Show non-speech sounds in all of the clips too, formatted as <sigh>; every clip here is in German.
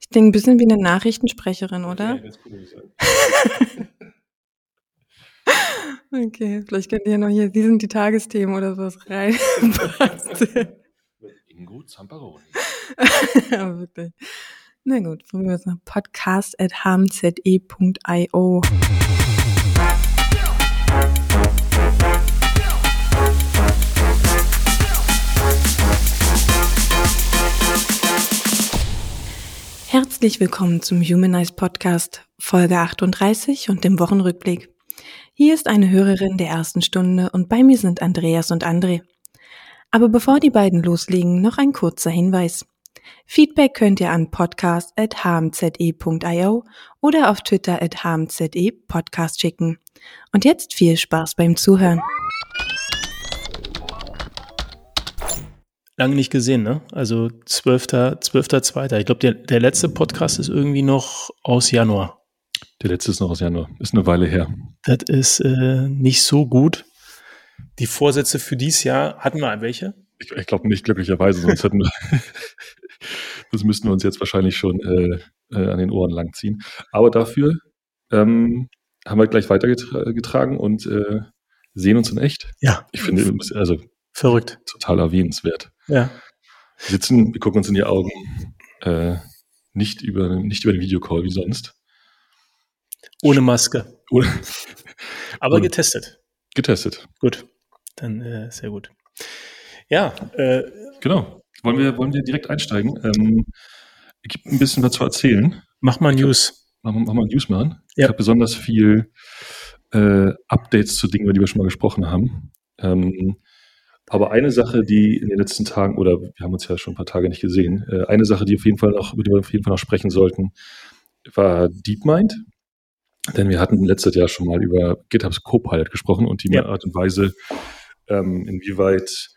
Ich denke ein bisschen wie eine Nachrichtensprecherin, oder? Ja, ganz <laughs> cool, okay, vielleicht könnt ihr ja noch hier, die sind die Tagesthemen oder sowas rein. <laughs> Ingo Zamparoni. <laughs> ja, wirklich. Na gut, probieren wir es noch. Podcast at hmze.io. Herzlich willkommen zum Humanize Podcast, Folge 38 und dem Wochenrückblick. Hier ist eine Hörerin der ersten Stunde und bei mir sind Andreas und André. Aber bevor die beiden loslegen, noch ein kurzer Hinweis. Feedback könnt ihr an podcast.hmze.io oder auf Twitter at hmze podcast schicken. Und jetzt viel Spaß beim Zuhören. Lange nicht gesehen, ne? Also 12.2. 12. Ich glaube, der, der letzte Podcast ist irgendwie noch aus Januar. Der letzte ist noch aus Januar. Ist eine Weile her. Das ist äh, nicht so gut. Die Vorsätze für dieses Jahr, hatten wir welche? Ich, ich glaube nicht, glücklicherweise, sonst hätten wir, <laughs> das müssten wir uns jetzt wahrscheinlich schon äh, äh, an den Ohren langziehen. Aber dafür ähm, haben wir gleich weitergetragen und äh, sehen uns in echt. Ja. Ich finde, also verrückt. Total erwähnenswert. Ja. Wir sitzen, wir gucken uns in die Augen, äh, nicht über, nicht über den Videocall wie sonst. Ohne Maske. <laughs> Ohne, Aber ohne. getestet. Getestet. Gut. Dann äh, sehr gut. Ja. Äh, genau. Wollen wir, wollen wir direkt einsteigen? Ähm, gibt ein bisschen was zu erzählen. Mach mal News. Mach, mach mal News machen. Ja. Ich habe besonders viel äh, Updates zu Dingen, über die wir schon mal gesprochen haben. Ähm, aber eine Sache, die in den letzten Tagen, oder wir haben uns ja schon ein paar Tage nicht gesehen, äh, eine Sache, die auf jeden Fall noch, über die wir auf jeden Fall noch sprechen sollten, war DeepMind. Denn wir hatten letztes Jahr schon mal über GitHubs Copilot gesprochen und die ja. Art und Weise, ähm, inwieweit,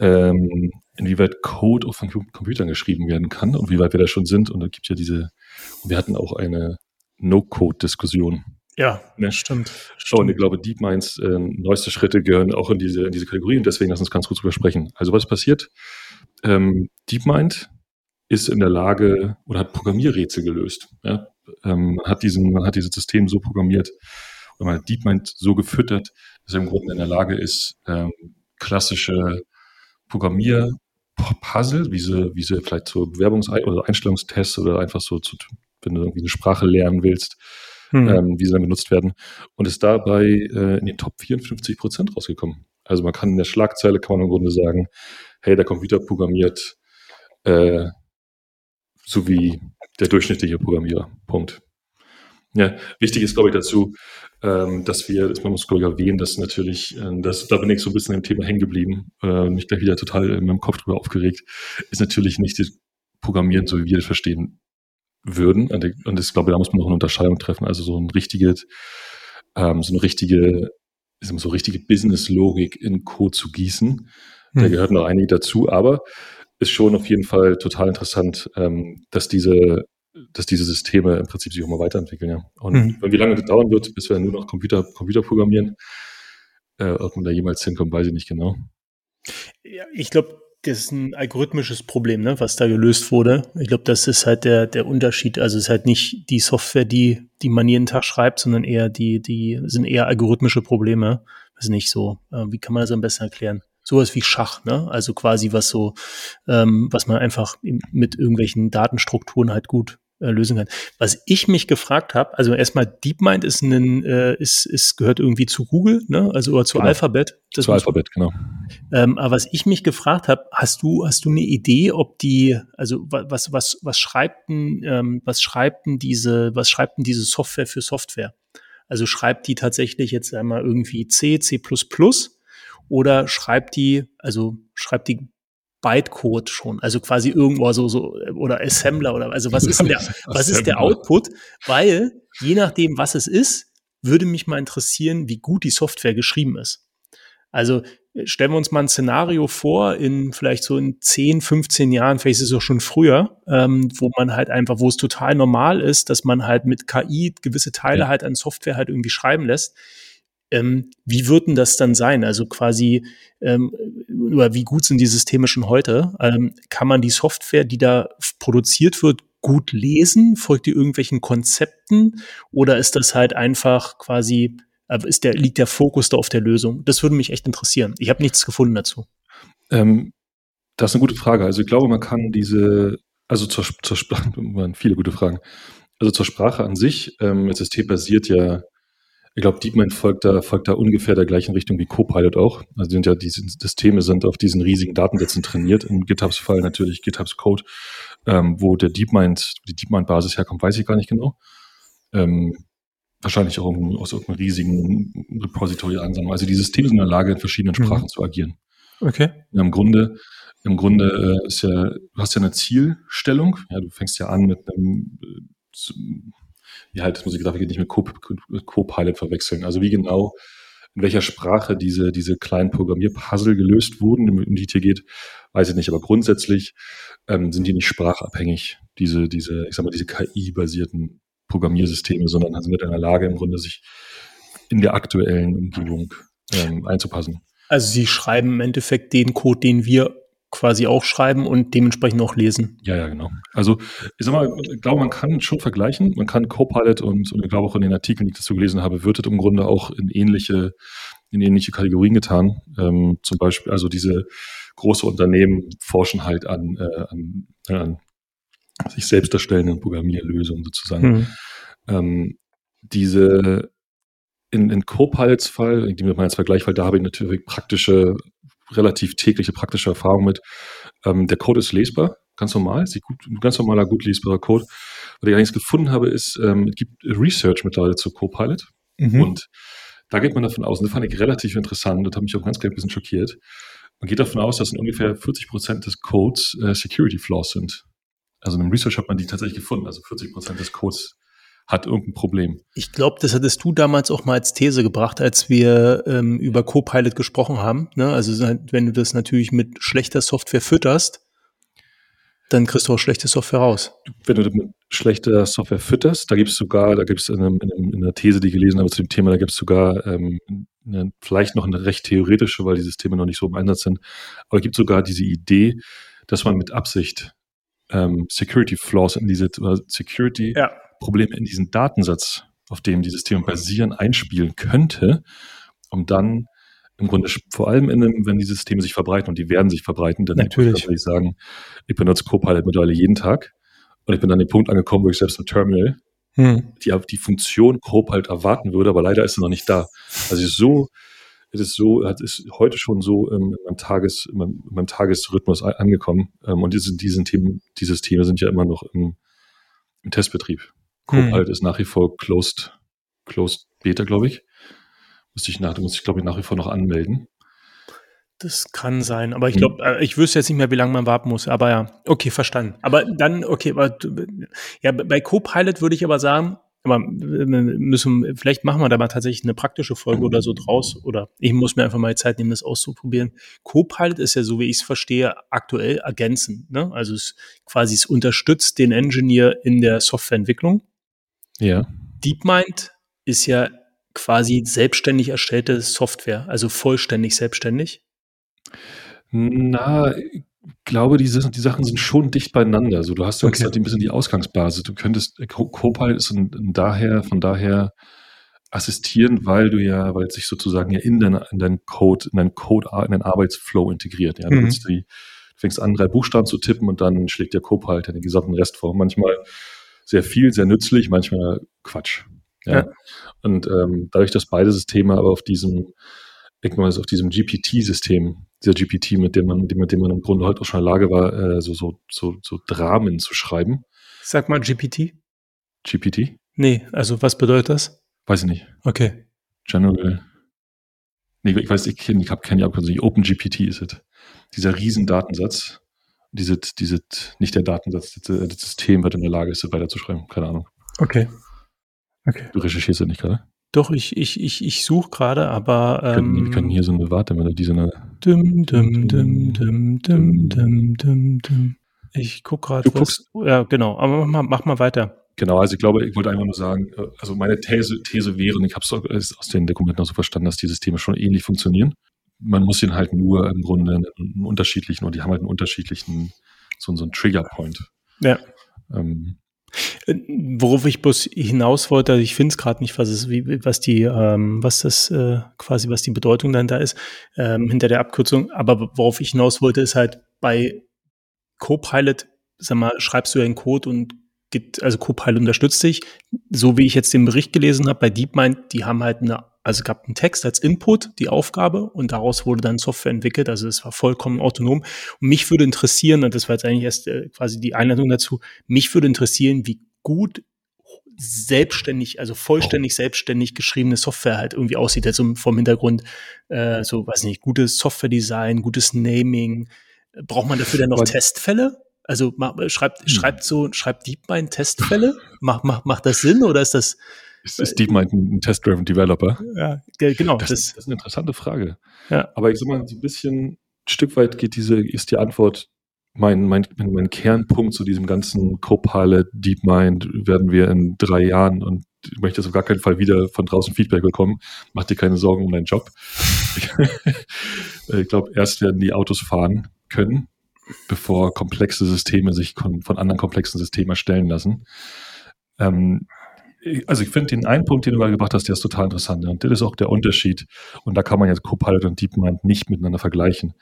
ähm, inwieweit Code auf Computern geschrieben werden kann und wie weit wir da schon sind. Und da gibt ja diese, wir hatten auch eine No-Code-Diskussion ja, ne? stimmt. Und ich glaube, DeepMinds äh, neueste Schritte gehören auch in diese, in diese Kategorie und deswegen lass uns ganz kurz drüber sprechen. Also was passiert? Ähm, DeepMind ist in der Lage oder hat Programmierrätsel gelöst. Ja? Ähm, man, hat diesen, man hat dieses System so programmiert oder man hat DeepMind so gefüttert, dass er im Grunde in der Lage ist, ähm, klassische Programmierpuzzle, wie sie, wie sie vielleicht so Bewerbungs- oder Einstellungstests oder einfach so, zu, wenn du irgendwie eine Sprache lernen willst, hm. ähm, wie sie dann benutzt werden. Und ist dabei äh, in den Top 54 Prozent rausgekommen. Also man kann in der Schlagzeile, kann man im Grunde sagen, hey, der Computer programmiert äh, so wie der durchschnittliche Programmierer. Punkt. Ja, wichtig ist, glaube ich, dazu, ähm, dass wir, dass man muss, glaube ich, erwähnen, dass natürlich, äh, das, da bin ich so ein bisschen im Thema hängen geblieben, äh, mich gleich wieder total in meinem Kopf drüber aufgeregt, ist natürlich nicht das Programmieren, so wie wir das verstehen, würden. Und ich glaube, da muss man noch eine Unterscheidung treffen. Also so ein richtiges, ähm, so eine richtige, so richtige Business-Logik in Code zu gießen. Da hm. gehört noch einige dazu, aber ist schon auf jeden Fall total interessant, ähm, dass diese, dass diese Systeme im Prinzip sich auch mal weiterentwickeln, ja. Und hm. wie lange das dauern wird, bis wir nur noch Computer, Computer programmieren, äh, ob man da jemals hinkommt, weiß ich nicht genau. Ja, ich glaube, das ist ein algorithmisches Problem, ne, was da gelöst wurde. Ich glaube, das ist halt der, der Unterschied. Also es ist halt nicht die Software, die, die man jeden Tag schreibt, sondern eher die, die sind eher algorithmische Probleme. Das ist nicht so. Äh, wie kann man das am besten erklären? Sowas wie Schach, ne? Also quasi was so, ähm, was man einfach mit irgendwelchen Datenstrukturen halt gut äh, lösen kann. Was ich mich gefragt habe, also erstmal DeepMind ist ein, äh, ist, ist gehört irgendwie zu Google, ne? Also oder zu genau. Alphabet. Das zu Alphabet, genau. Ähm, aber was ich mich gefragt habe, hast du hast du eine Idee, ob die, also was was was schreibt denn, ähm, was schreibt denn diese, was schreibt denn diese Software für Software? Also schreibt die tatsächlich jetzt einmal irgendwie C, C++ oder schreibt die, also schreibt die Bytecode schon, also quasi irgendwo so, so, oder Assembler oder, also was ist denn der, <laughs> was ist der Output? Weil, je nachdem, was es ist, würde mich mal interessieren, wie gut die Software geschrieben ist. Also, stellen wir uns mal ein Szenario vor, in vielleicht so in 10, 15 Jahren, vielleicht ist es auch schon früher, ähm, wo man halt einfach, wo es total normal ist, dass man halt mit KI gewisse Teile ja. halt an Software halt irgendwie schreiben lässt ähm, wie würden das dann sein? Also quasi, ähm, oder wie gut sind die Systeme schon heute? Ähm, kann man die Software, die da produziert wird, gut lesen? Folgt die irgendwelchen Konzepten? Oder ist das halt einfach quasi, äh, ist der, liegt der Fokus da auf der Lösung? Das würde mich echt interessieren. Ich habe nichts gefunden dazu. Ähm, das ist eine gute Frage. Also ich glaube, man kann diese, also zur, zur Sprache, <laughs> viele gute Fragen. Also zur Sprache an sich, ähm, das System basiert ja, ich glaube, DeepMind folgt da, folgt da ungefähr der gleichen Richtung wie Copilot auch. Also sind ja diese Systeme sind auf diesen riesigen Datensätzen trainiert. In GitHubs Fall natürlich GitHubs Code, ähm, wo der DeepMind, die DeepMind-Basis herkommt, weiß ich gar nicht genau. Ähm, wahrscheinlich auch aus irgendeinem riesigen Repository ansammeln. Also die Systeme sind in der Lage, in verschiedenen mhm. Sprachen mhm. zu agieren. Okay. Im Grunde im Grunde äh, ist ja, du hast ja eine Zielstellung. Ja, du fängst ja an mit einem, äh, ja, halt, das muss ich gesagt, nicht mit Co-Pilot verwechseln. Also wie genau, in welcher Sprache diese, diese kleinen Programmierpuzzle gelöst wurden, um die es hier geht, weiß ich nicht. Aber grundsätzlich ähm, sind die nicht sprachabhängig, diese, diese, ich sag mal, diese KI-basierten Programmiersysteme, sondern sind in der Lage, im Grunde sich in der aktuellen Umgebung ähm, einzupassen. Also Sie schreiben im Endeffekt den Code, den wir quasi auch schreiben und dementsprechend auch lesen. Ja, ja, genau. Also ich sag mal, ich glaube, man kann schon vergleichen. Man kann Copilot und, und ich glaube auch in den Artikeln, die ich dazu gelesen habe, wird es im Grunde auch in ähnliche, in ähnliche Kategorien getan. Ähm, zum Beispiel, also diese große Unternehmen forschen halt an, äh, an, äh, an sich selbst erstellenden Programmierlösungen sozusagen. Mhm. Ähm, diese in, in Copilots Fall, in dem wir mal jetzt Vergleich, weil da habe ich natürlich praktische relativ tägliche praktische Erfahrung mit. Ähm, der Code ist lesbar, ganz normal, ist gut, ein ganz normaler, gut lesbarer Code. Was ich allerdings gefunden habe, ist, ähm, es gibt Research mittlerweile zu Copilot. Mhm. Und da geht man davon aus, und das fand ich relativ interessant, das hat mich auch ganz klein ein bisschen schockiert. Man geht davon aus, dass in ungefähr 40 Prozent des Codes äh, Security Flaws sind. Also in einem Research hat man die tatsächlich gefunden. Also 40 Prozent des Codes hat irgendein Problem. Ich glaube, das hattest du damals auch mal als These gebracht, als wir ähm, über Copilot gesprochen haben. Ne? Also wenn du das natürlich mit schlechter Software fütterst, dann kriegst du auch schlechte Software raus. Wenn du mit schlechter Software fütterst, da gibt es sogar, da gibt es in, in, in, einer These, die ich gelesen habe zu dem Thema, da gibt es sogar ähm, eine, vielleicht noch eine recht theoretische, weil die Systeme noch nicht so im Einsatz sind, aber es gibt sogar diese Idee, dass man mit Absicht ähm, Security Flaws in diese Security ja. Probleme in diesen Datensatz, auf dem die Systeme basieren, einspielen könnte, um dann im Grunde vor allem, in einem, wenn die Systeme sich verbreiten und die werden sich verbreiten, dann Natürlich. würde ich sagen, ich benutze Copilot mittlerweile jeden Tag und ich bin an dem Punkt angekommen, wo ich selbst im Terminal hm. die, die Funktion Copilot erwarten würde, aber leider ist sie noch nicht da. Also so, es ist so, es ist heute schon so in meinem, Tages, in meinem, in meinem Tagesrhythmus angekommen ähm, und diese, diese, Themen, die Systeme sind ja immer noch im, im Testbetrieb. Copilot hm. ist nach wie vor closed, closed Beta, glaube ich. Muss ich nach, muss ich, glaube ich, nach wie vor noch anmelden. Das kann sein, aber ich glaube, hm. ich wüsste jetzt nicht mehr, wie lange man warten muss. Aber ja, okay, verstanden. Aber dann, okay, aber ja, bei Copilot würde ich aber sagen, aber müssen, vielleicht machen wir da mal tatsächlich eine praktische Folge oder so draus. Oder ich muss mir einfach mal Zeit nehmen, das auszuprobieren. Copilot ist ja, so wie ich es verstehe, aktuell ergänzend. Ne? Also es quasi es unterstützt den Engineer in der Softwareentwicklung. Ja. DeepMind ist ja quasi selbstständig erstellte Software, also vollständig selbstständig. Na, ich glaube, die, die Sachen sind schon dicht beieinander. Also du hast ja okay. ein bisschen die Ausgangsbasis. Du könntest, Copilot ist daher, von daher assistieren, weil du ja, weil es sich sozusagen ja in deinen in dein Code, in deinen Code, in deinen Arbeitsflow integriert. Ja, mhm. du, die, du fängst an, drei Buchstaben zu tippen und dann schlägt der Copilot den gesamten Rest vor. Manchmal sehr viel, sehr nützlich, manchmal Quatsch. Ja. ja. Und ähm, dadurch, dass beide Systeme aber auf diesem, irgendwann auf diesem GPT-System, dieser GPT, mit dem man, mit dem man im Grunde heute auch schon in der Lage war, äh, so, so, so, so Dramen zu schreiben. Sag mal GPT. GPT? Nee, also was bedeutet das? Weiß ich nicht. Okay. General. Nee, ich weiß, ich ich habe keine Abkürzung. OpenGPT ist es. Dieser Riesendatensatz, diese, diese, nicht der Datensatz, das, das System wird in der Lage ist, weiterzuschreiben. Keine Ahnung. Okay. Okay. Du recherchierst ja nicht gerade? Doch, ich, ich, ich, ich suche gerade, aber. Ähm, wir, können, wir können hier so eine Wartemelodie, so eine. Dum, dum, dum, dum, dum, dum, dum, dum. Ich gucke gerade. Du guckst. Ja, genau. Aber mach mal, mach mal weiter. Genau, also ich glaube, ich wollte einfach nur sagen, äh, also meine These, These wäre, und ich habe es aus den Dokumenten auch so verstanden, dass die Systeme schon ähnlich funktionieren man muss ihn halt nur im Grunde einen unterschiedlichen, und die haben halt einen unterschiedlichen, so, so einen Trigger-Point. Ja. Ähm, äh, Worauf ich bloß hinaus wollte, ich finde es gerade nicht, was es, wie, was die, ähm, was das äh, quasi, was die Bedeutung dann da ist, ähm, hinter der Abkürzung. Aber worauf ich hinaus wollte, ist halt bei Copilot, sag mal, schreibst du ja einen Code und geht, also Copilot unterstützt dich. So wie ich jetzt den Bericht gelesen habe bei DeepMind, die haben halt eine, also gab einen Text als Input, die Aufgabe, und daraus wurde dann Software entwickelt. Also es war vollkommen autonom. Und mich würde interessieren, und das war jetzt eigentlich erst äh, quasi die Einladung dazu, mich würde interessieren, wie gut selbstständig, also vollständig selbstständig geschriebene Software halt irgendwie aussieht. Also vom Hintergrund, äh, so, weiß nicht, gutes Software-Design, gutes Naming. Braucht man dafür dann noch Testfälle? Also schreibt, hm. schreibt so, schreibt DeepMind Testfälle? Macht, macht, macht das Sinn oder ist das? Ist, ist DeepMind ein Test-Driven Developer? Ja, genau. Das, das, ist eine interessante Frage. Ja. Aber ich sag mal, so ein bisschen, ein Stück weit geht diese, ist die Antwort, mein, mein, mein Kernpunkt zu diesem ganzen Copilot, DeepMind werden wir in drei Jahren und ich möchte auf gar keinen Fall wieder von draußen Feedback bekommen. Mach dir keine Sorgen um deinen Job. <laughs> ich glaube, erst werden die Autos fahren können bevor komplexe Systeme sich von anderen komplexen Systemen erstellen lassen. Ähm, also ich finde den einen Punkt, den du gerade gebracht hast, der ist total interessant. Und das ist auch der Unterschied. Und da kann man jetzt Copilot und DeepMind nicht miteinander vergleichen.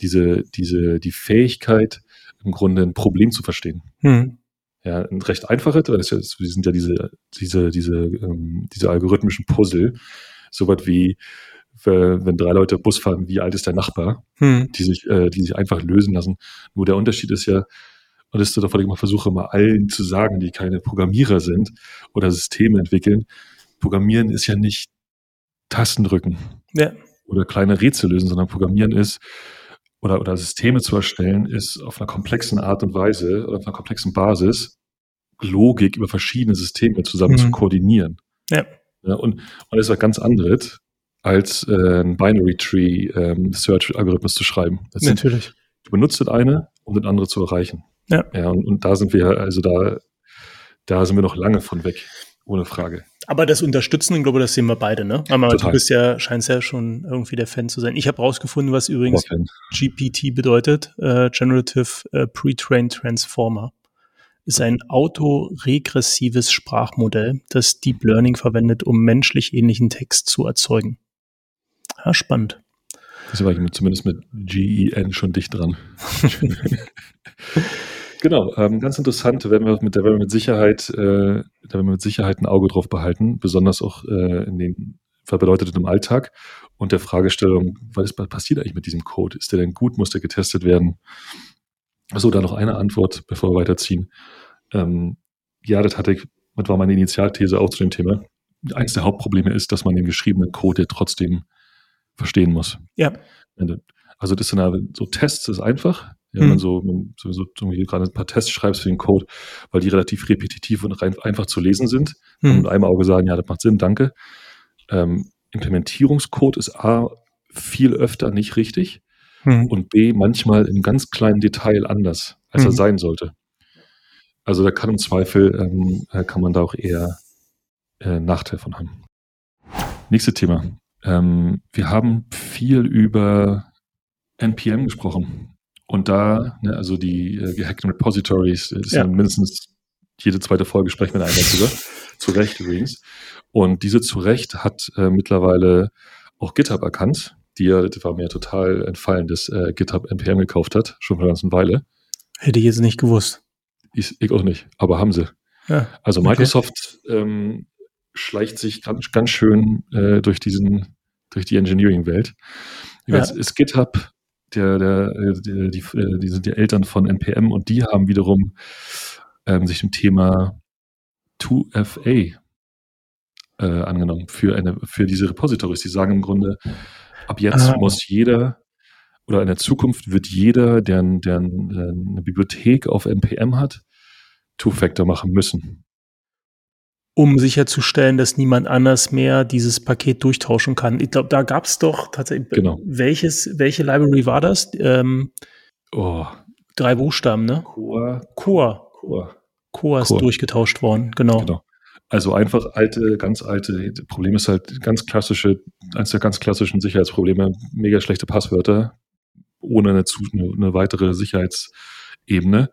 Diese, diese, die Fähigkeit, im Grunde ein Problem zu verstehen. Hm. Ja, ein recht einfaches, weil das sind ja diese, diese, diese, ähm, diese algorithmischen Puzzle, so was wie wenn drei Leute Bus fahren, wie alt ist der Nachbar, hm. die sich, äh, die sich einfach lösen lassen. Nur der Unterschied ist ja, und das ist davon, ich immer versuche, mal allen zu sagen, die keine Programmierer sind oder Systeme entwickeln. Programmieren ist ja nicht Tasten drücken ja. oder kleine Rätsel lösen, sondern Programmieren ist, oder, oder Systeme zu erstellen, ist auf einer komplexen Art und Weise oder auf einer komplexen Basis Logik über verschiedene Systeme zusammen mhm. zu koordinieren. Ja. ja und, und das ist was ganz anderes, als äh, ein Binary Tree ähm, Search Algorithmus zu schreiben. Das Natürlich. Sind, du benutzt das eine, um das andere zu erreichen. Ja. Ja, und, und da sind wir, also da, da sind wir noch lange von weg, ohne Frage. Aber das Unterstützen, ich glaube, das sehen wir beide, ne? Aber Total. du bist ja, scheinst ja schon irgendwie der Fan zu sein. Ich habe rausgefunden, was übrigens GPT bedeutet, äh, Generative äh, Pre-Trained Transformer. Ist ein autoregressives Sprachmodell, das Deep Learning verwendet, um menschlich ähnlichen Text zu erzeugen. Ja, spannend. Das war ich zumindest mit GEN schon dicht dran. <laughs> genau, ähm, ganz interessant, werden wir mit, da werden wir mit Sicherheit, äh, da werden wir mit Sicherheit ein Auge drauf behalten, besonders auch äh, in den bedeutet im Alltag und der Fragestellung, was passiert eigentlich mit diesem Code? Ist der denn gut? Muss der getestet werden? Achso, da noch eine Antwort, bevor wir weiterziehen. Ähm, ja, das hatte ich, das war meine Initialthese auch zu dem Thema. Eines der Hauptprobleme ist, dass man den geschriebenen Code trotzdem verstehen muss. Ja. Also das sind so Tests ist einfach. Ja, mhm. man so, man sowieso gerade ein paar Tests schreibst für den Code, weil die relativ repetitiv und rein, einfach zu lesen sind. Mhm. Und mit einem Auge sagen, ja, das macht Sinn, danke. Ähm, Implementierungscode ist A, viel öfter nicht richtig mhm. und B, manchmal im ganz kleinen Detail anders, als er mhm. sein sollte. Also da kann im Zweifel, ähm, äh, kann man da auch eher äh, Nachteil von haben. Nächstes Thema. Ähm, wir haben viel über NPM gesprochen. Und da, ne, also die äh, gehackten Repositories, das ja. sind mindestens jede zweite Folge sprechen wir einmal drüber. <laughs> zu Recht übrigens. Und diese zu Recht hat äh, mittlerweile auch GitHub erkannt, die ja, das war mir total entfallen, dass äh, GitHub NPM gekauft hat, schon vor einer ganzen Weile. Hätte ich jetzt nicht gewusst. Ich, ich auch nicht, aber haben sie. Ja, also Microsoft okay. ähm, schleicht sich ganz, ganz schön äh, durch diesen, durch die Engineering-Welt. Ja. ist GitHub, der, der, der, die, äh, die sind die Eltern von NPM und die haben wiederum ähm, sich dem Thema 2FA äh, angenommen für eine, für diese Repositories. Die sagen im Grunde, ab jetzt ah. muss jeder oder in der Zukunft wird jeder, der, der eine Bibliothek auf NPM hat, Two-Factor machen müssen um sicherzustellen, dass niemand anders mehr dieses Paket durchtauschen kann. Ich glaube, da gab es doch tatsächlich. Genau. Welches, welche Library war das? Ähm, oh. Drei Buchstaben, ne? Core. Core. Core. Core ist Core. durchgetauscht worden, genau. genau. Also einfach alte, ganz alte, Problem ist halt ganz klassische, eines der ganz klassischen Sicherheitsprobleme, mega schlechte Passwörter, ohne eine, eine weitere Sicherheitsebene.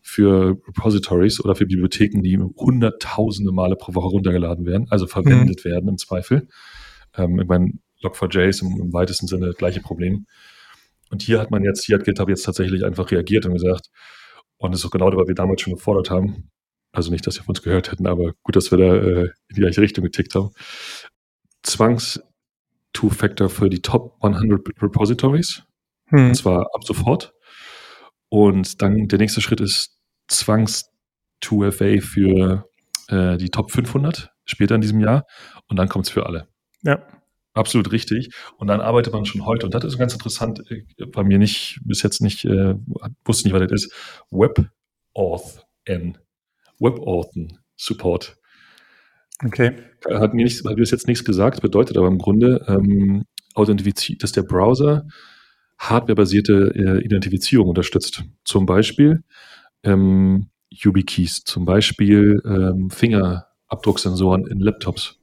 Für Repositories oder für Bibliotheken, die hunderttausende Male pro Woche runtergeladen werden, also verwendet mhm. werden im Zweifel. Ähm, ich meine, Log4j ist im, im, weitesten Sinne das gleiche Problem. Und hier hat man jetzt, hier hat GitHub jetzt tatsächlich einfach reagiert und gesagt, und das ist auch genau das, was wir damals schon gefordert haben. Also nicht, dass wir von uns gehört hätten, aber gut, dass wir da äh, in die gleiche Richtung getickt haben. Zwangs-Two-Factor für die Top 100 Repositories. Hm. Und zwar ab sofort. Und dann der nächste Schritt ist Zwangs-2FA für äh, die Top 500 später in diesem Jahr. Und dann kommt es für alle. Ja. Absolut richtig. Und dann arbeitet man schon heute, und das ist ganz interessant, äh, bei mir nicht, bis jetzt nicht, äh, wusste nicht, was das ist, WebAuthn. WebAuthn Support. Okay. Hat mir, nicht, hat mir bis jetzt nichts gesagt, bedeutet aber im Grunde, ähm, dass der Browser hardwarebasierte äh, Identifizierung unterstützt. Zum Beispiel ähm, YubiKeys, zum Beispiel ähm, Fingerabdrucksensoren in Laptops.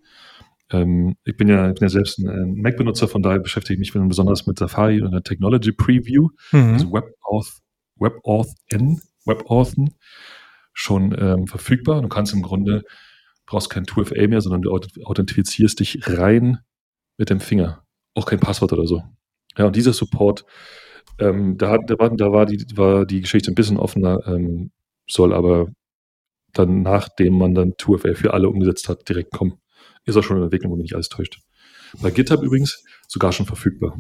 Ähm, ich, bin ja, ich bin ja selbst ein, ein Mac-Benutzer, von daher beschäftige ich mich besonders mit Safari und der Technology Preview, mhm. also WebAuth, WebAuthn, WebAuthn schon ähm, verfügbar. Du kannst im Grunde, brauchst kein 2FA mehr, sondern du authentifizierst dich rein mit dem Finger. Auch kein Passwort oder so. Ja, und dieser Support, ähm, da, da, war, da war, die, war die Geschichte ein bisschen offener, ähm, soll aber dann, nachdem man dann 2FA für alle umgesetzt hat, direkt kommen. Ist auch schon in Entwicklung, wenn mich nicht alles täuscht. Bei GitHub übrigens sogar schon verfügbar.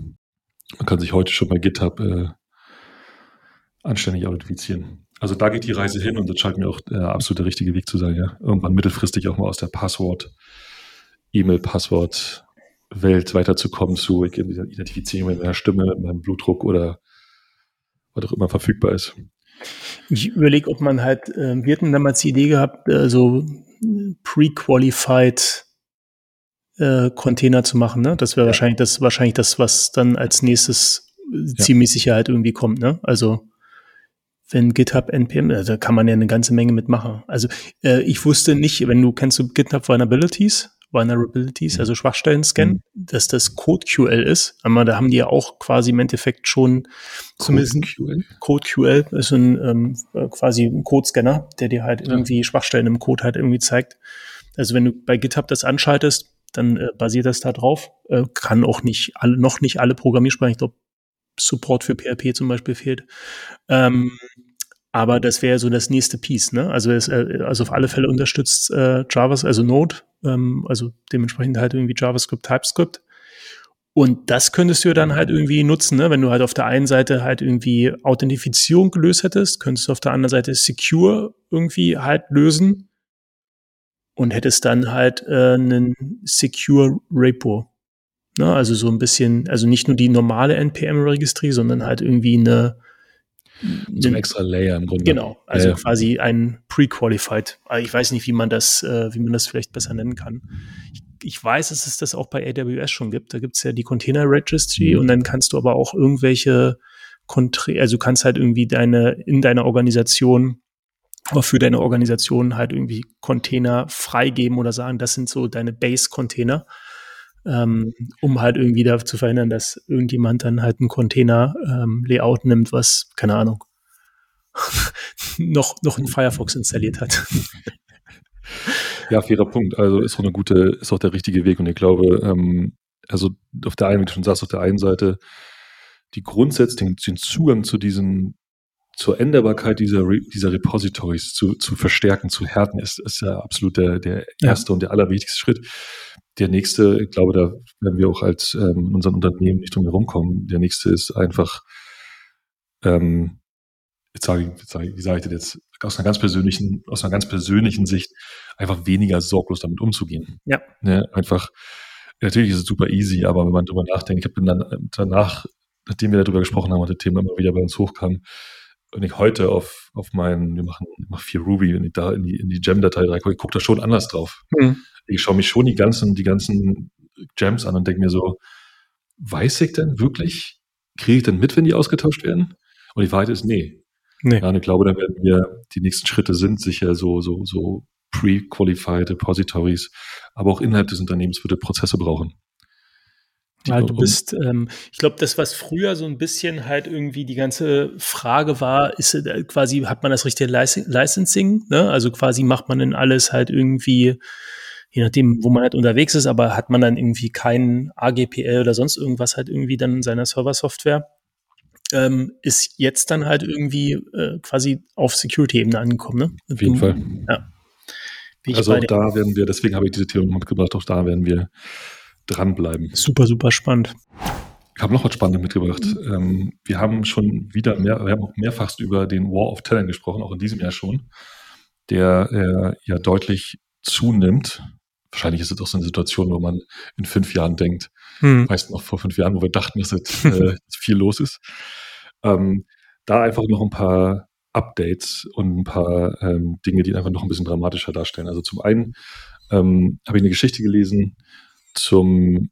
Man kann sich heute schon bei GitHub äh, anständig authentifizieren. Also da geht die Reise hin und das scheint mir auch der absolute richtige Weg zu sein, ja. Irgendwann mittelfristig auch mal aus der Passwort, E-Mail-Passwort Welt weiterzukommen zu ich identifiziere mit meiner Stimme, mit meinem Blutdruck oder was auch immer verfügbar ist. Ich überlege, ob man halt, äh, wir hatten damals die Idee gehabt, äh, so pre-qualified äh, Container zu machen, ne? Das wäre ja. wahrscheinlich das, wahrscheinlich das, was dann als nächstes ja. ziemlich sicher halt irgendwie kommt, ne? Also wenn GitHub NPM, also da kann man ja eine ganze Menge mitmachen. Also äh, ich wusste nicht, wenn du kennst du GitHub Vulnerabilities, Vulnerabilities, also Schwachstellen scannen, mhm. dass das CodeQL ist. Aber da haben die ja auch quasi im Endeffekt schon zumindest CodeQL, CodeQL ist ein ähm, quasi ein Codescanner, der dir halt ja. irgendwie Schwachstellen im Code halt irgendwie zeigt. Also wenn du bei GitHub das anschaltest, dann äh, basiert das da drauf. Äh, kann auch nicht alle, noch nicht alle Programmiersprachen. Ich glaube, Support für PHP zum Beispiel fehlt. Ähm, aber das wäre so das nächste Piece, ne? Also es, äh, also auf alle Fälle unterstützt äh, Javas, also Node, ähm, also dementsprechend halt irgendwie JavaScript, TypeScript. Und das könntest du dann halt irgendwie nutzen, ne? wenn du halt auf der einen Seite halt irgendwie Authentifizierung gelöst hättest, könntest du auf der anderen Seite Secure irgendwie halt lösen und hättest dann halt äh, einen Secure Repo. Ne? Also so ein bisschen, also nicht nur die normale NPM-Registrie, sondern halt irgendwie eine so ein extra Layer im Grunde. Genau, also ja. quasi ein Pre-Qualified. Ich weiß nicht, wie man das, äh, wie man das vielleicht besser nennen kann. Ich, ich weiß, dass es das auch bei AWS schon gibt. Da gibt es ja die Container Registry mhm. und dann kannst du aber auch irgendwelche Contra also du kannst halt irgendwie deine in deiner Organisation aber für deine Organisation halt irgendwie Container freigeben oder sagen, das sind so deine Base-Container ähm, um halt irgendwie da zu verhindern, dass irgendjemand dann halt ein Container-Layout ähm, nimmt, was, keine Ahnung, <laughs> noch, noch ein Firefox installiert hat. <laughs> Ja, fairer Punkt. Also ist auch eine gute, ist auch der richtige Weg. Und ich glaube, ähm, also auf der einen, wie du schon sagst, auf der einen Seite die grundsätzlichen den Zugang zu diesen zur Änderbarkeit dieser, Re dieser Repositories zu, zu verstärken, zu härten, ist, ist ja absolut der, der erste ja. und der allerwichtigste Schritt. Der nächste, ich glaube, da werden wir auch als ähm, unseren Unternehmen nicht drum herum kommen. Der nächste ist einfach, ähm, jetzt sage ich, jetzt sage ich, wie sage ich das jetzt, aus einer ganz persönlichen, aus einer ganz persönlichen Sicht, einfach weniger sorglos damit umzugehen. Ja. Ne? Einfach, natürlich ist es super easy, aber wenn man drüber nachdenkt, ich habe dann danach, nachdem wir darüber gesprochen haben und das Thema immer wieder bei uns hochkam, wenn ich heute auf, auf meinen, wir machen, ich mache viel Ruby, wenn ich da in die, in die Gem-Datei reingucke, ich gucke da schon anders drauf. Mhm. Ich schaue mich schon die ganzen, die ganzen Gems an und denke mir so, weiß ich denn wirklich, kriege ich denn mit, wenn die ausgetauscht werden? Und die Wahrheit ist, nee. nee. Ja, ich glaube, da werden wir, die nächsten Schritte sind sicher so, so, so pre-qualified Repositories, aber auch innerhalb des Unternehmens würde Prozesse brauchen. Ja, du bist, ähm, ich glaube, das, was früher so ein bisschen halt irgendwie die ganze Frage war, ist äh, quasi, hat man das richtige Licensing? Ne? Also quasi macht man denn alles halt irgendwie, je nachdem, wo man halt unterwegs ist, aber hat man dann irgendwie keinen AGPL oder sonst irgendwas halt irgendwie dann in seiner Server-Software? Ähm, ist jetzt dann halt irgendwie äh, quasi auf Security-Ebene angekommen. Ne? Auf jeden Fall. Ja. also auch da werden wir, deswegen habe ich diese Theorie mitgebracht, auch da werden wir dranbleiben. Super, super spannend. Ich habe noch was Spannendes mitgebracht. Mhm. Ähm, wir haben schon wieder mehr, wir haben auch mehrfach über den War of Talent gesprochen, auch in diesem Jahr schon, der äh, ja deutlich zunimmt. Wahrscheinlich ist es auch so eine Situation, wo man in fünf Jahren denkt, hm. meist noch vor fünf Jahren, wo wir dachten, dass jetzt äh, <laughs> viel los ist. Ähm, da einfach noch ein paar Updates und ein paar ähm, Dinge, die einfach noch ein bisschen dramatischer darstellen. Also zum einen ähm, habe ich eine Geschichte gelesen, zum,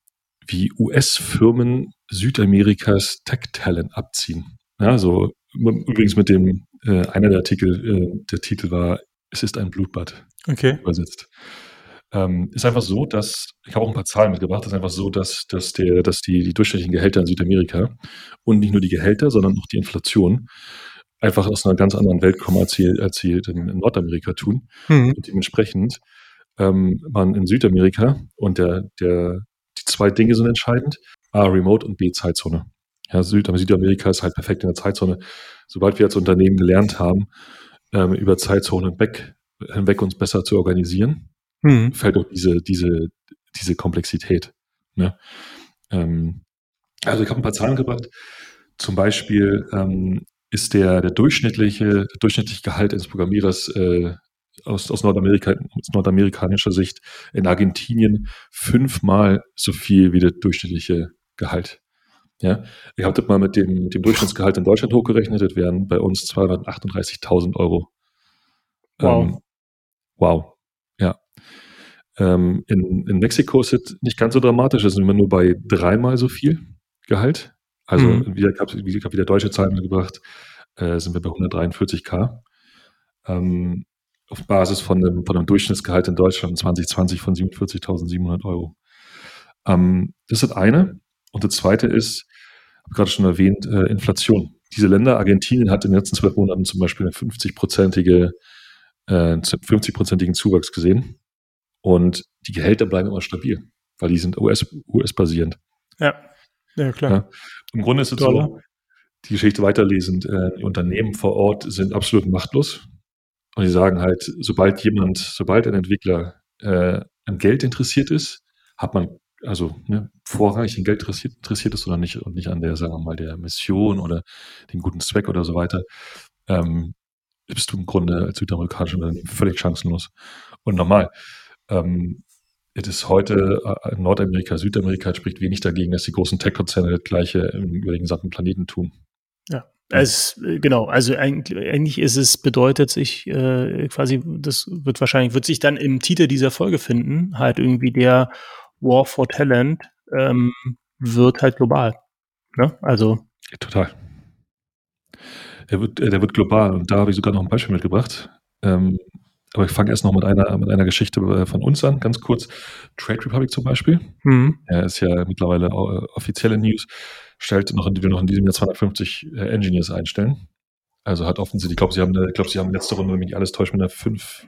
wie US-Firmen Südamerikas Tech-Talent abziehen. Ja, so übrigens mit dem, äh, einer der Artikel, äh, der Titel war, es ist ein Blutbad. Okay. Übersetzt. Ähm, ist einfach so, dass, ich habe auch ein paar Zahlen mitgebracht, ist einfach so, dass, dass, der, dass die, die durchschnittlichen Gehälter in Südamerika und nicht nur die Gehälter, sondern auch die Inflation einfach aus einer ganz anderen Welt kommen, als sie, als sie in, in Nordamerika tun. Mhm. Und dementsprechend ähm, man in Südamerika und der, der, die zwei Dinge sind entscheidend. A, Remote und B, Zeitzone. Ja, Süd, Südamerika ist halt perfekt in der Zeitzone. Sobald wir als Unternehmen gelernt haben, ähm, über Zeitzonen hinweg, hinweg uns besser zu organisieren, mhm. fällt auch diese, diese, diese Komplexität. Ne? Ähm, also ich habe ein paar Zahlen gebracht. Zum Beispiel ähm, ist der, der durchschnittliche, durchschnittliche Gehalt eines Programmierers äh, aus, aus, Nordamerika, aus nordamerikanischer Sicht in Argentinien fünfmal so viel wie der durchschnittliche Gehalt. Ja, ich habe das mal mit dem, dem Durchschnittsgehalt in Deutschland hochgerechnet, das wären bei uns 238.000 Euro. Wow. Ähm, wow. Ja. Ähm, in, in Mexiko ist es nicht ganz so dramatisch, da sind wir nur bei dreimal so viel Gehalt. Also, mhm. wie, ich habe wieder deutsche Zahlen mitgebracht, äh, sind wir bei 143k. Ähm, auf Basis von einem, von einem Durchschnittsgehalt in Deutschland 2020 von 47.700 Euro. Ähm, das ist das eine. Und das zweite ist, habe gerade schon erwähnt, äh, Inflation. Diese Länder, Argentinien hat in den letzten zwölf Monaten zum Beispiel einen 50-prozentige, äh, 50-prozentigen Zuwachs gesehen. Und die Gehälter bleiben immer stabil, weil die sind US-basierend. US ja, ja klar. Ja. Im Grunde ist es so, die Geschichte weiterlesend, äh, die Unternehmen vor Ort sind absolut machtlos. Und die sagen halt, sobald jemand, sobald ein Entwickler äh, an Geld interessiert ist, hat man also ne, vorrangig an Geld interessiert, interessiert ist oder nicht und nicht an der, sagen wir mal, der Mission oder dem guten Zweck oder so weiter, ähm, bist du im Grunde als südamerikanischer Unternehmen völlig chancenlos. Und normal. Ähm, es ist heute äh, Nordamerika, Südamerika spricht wenig dagegen, dass die großen Tech-Konzerne das Gleiche über den gesamten Planeten tun. Ja. Es, äh, genau, also eigentlich, ist es, bedeutet sich äh, quasi, das wird wahrscheinlich, wird sich dann im Titel dieser Folge finden, halt irgendwie der War for Talent ähm, wird halt global. Ne? Also. Ja, total. Der wird, äh, der wird global und da habe ich sogar noch ein Beispiel mitgebracht. Ähm, aber ich fange erst noch mit einer, mit einer Geschichte äh, von uns an, ganz kurz. Trade Republic zum Beispiel. Mhm. Er ist ja mittlerweile offizielle News stellt noch, wir noch in diesem Jahr 250 äh, Engineers einstellen. Also hat offensichtlich, ich glaube, sie haben, ich glaube, sie haben letzte Runde, wenn mich nicht alles täuscht, mit einer 5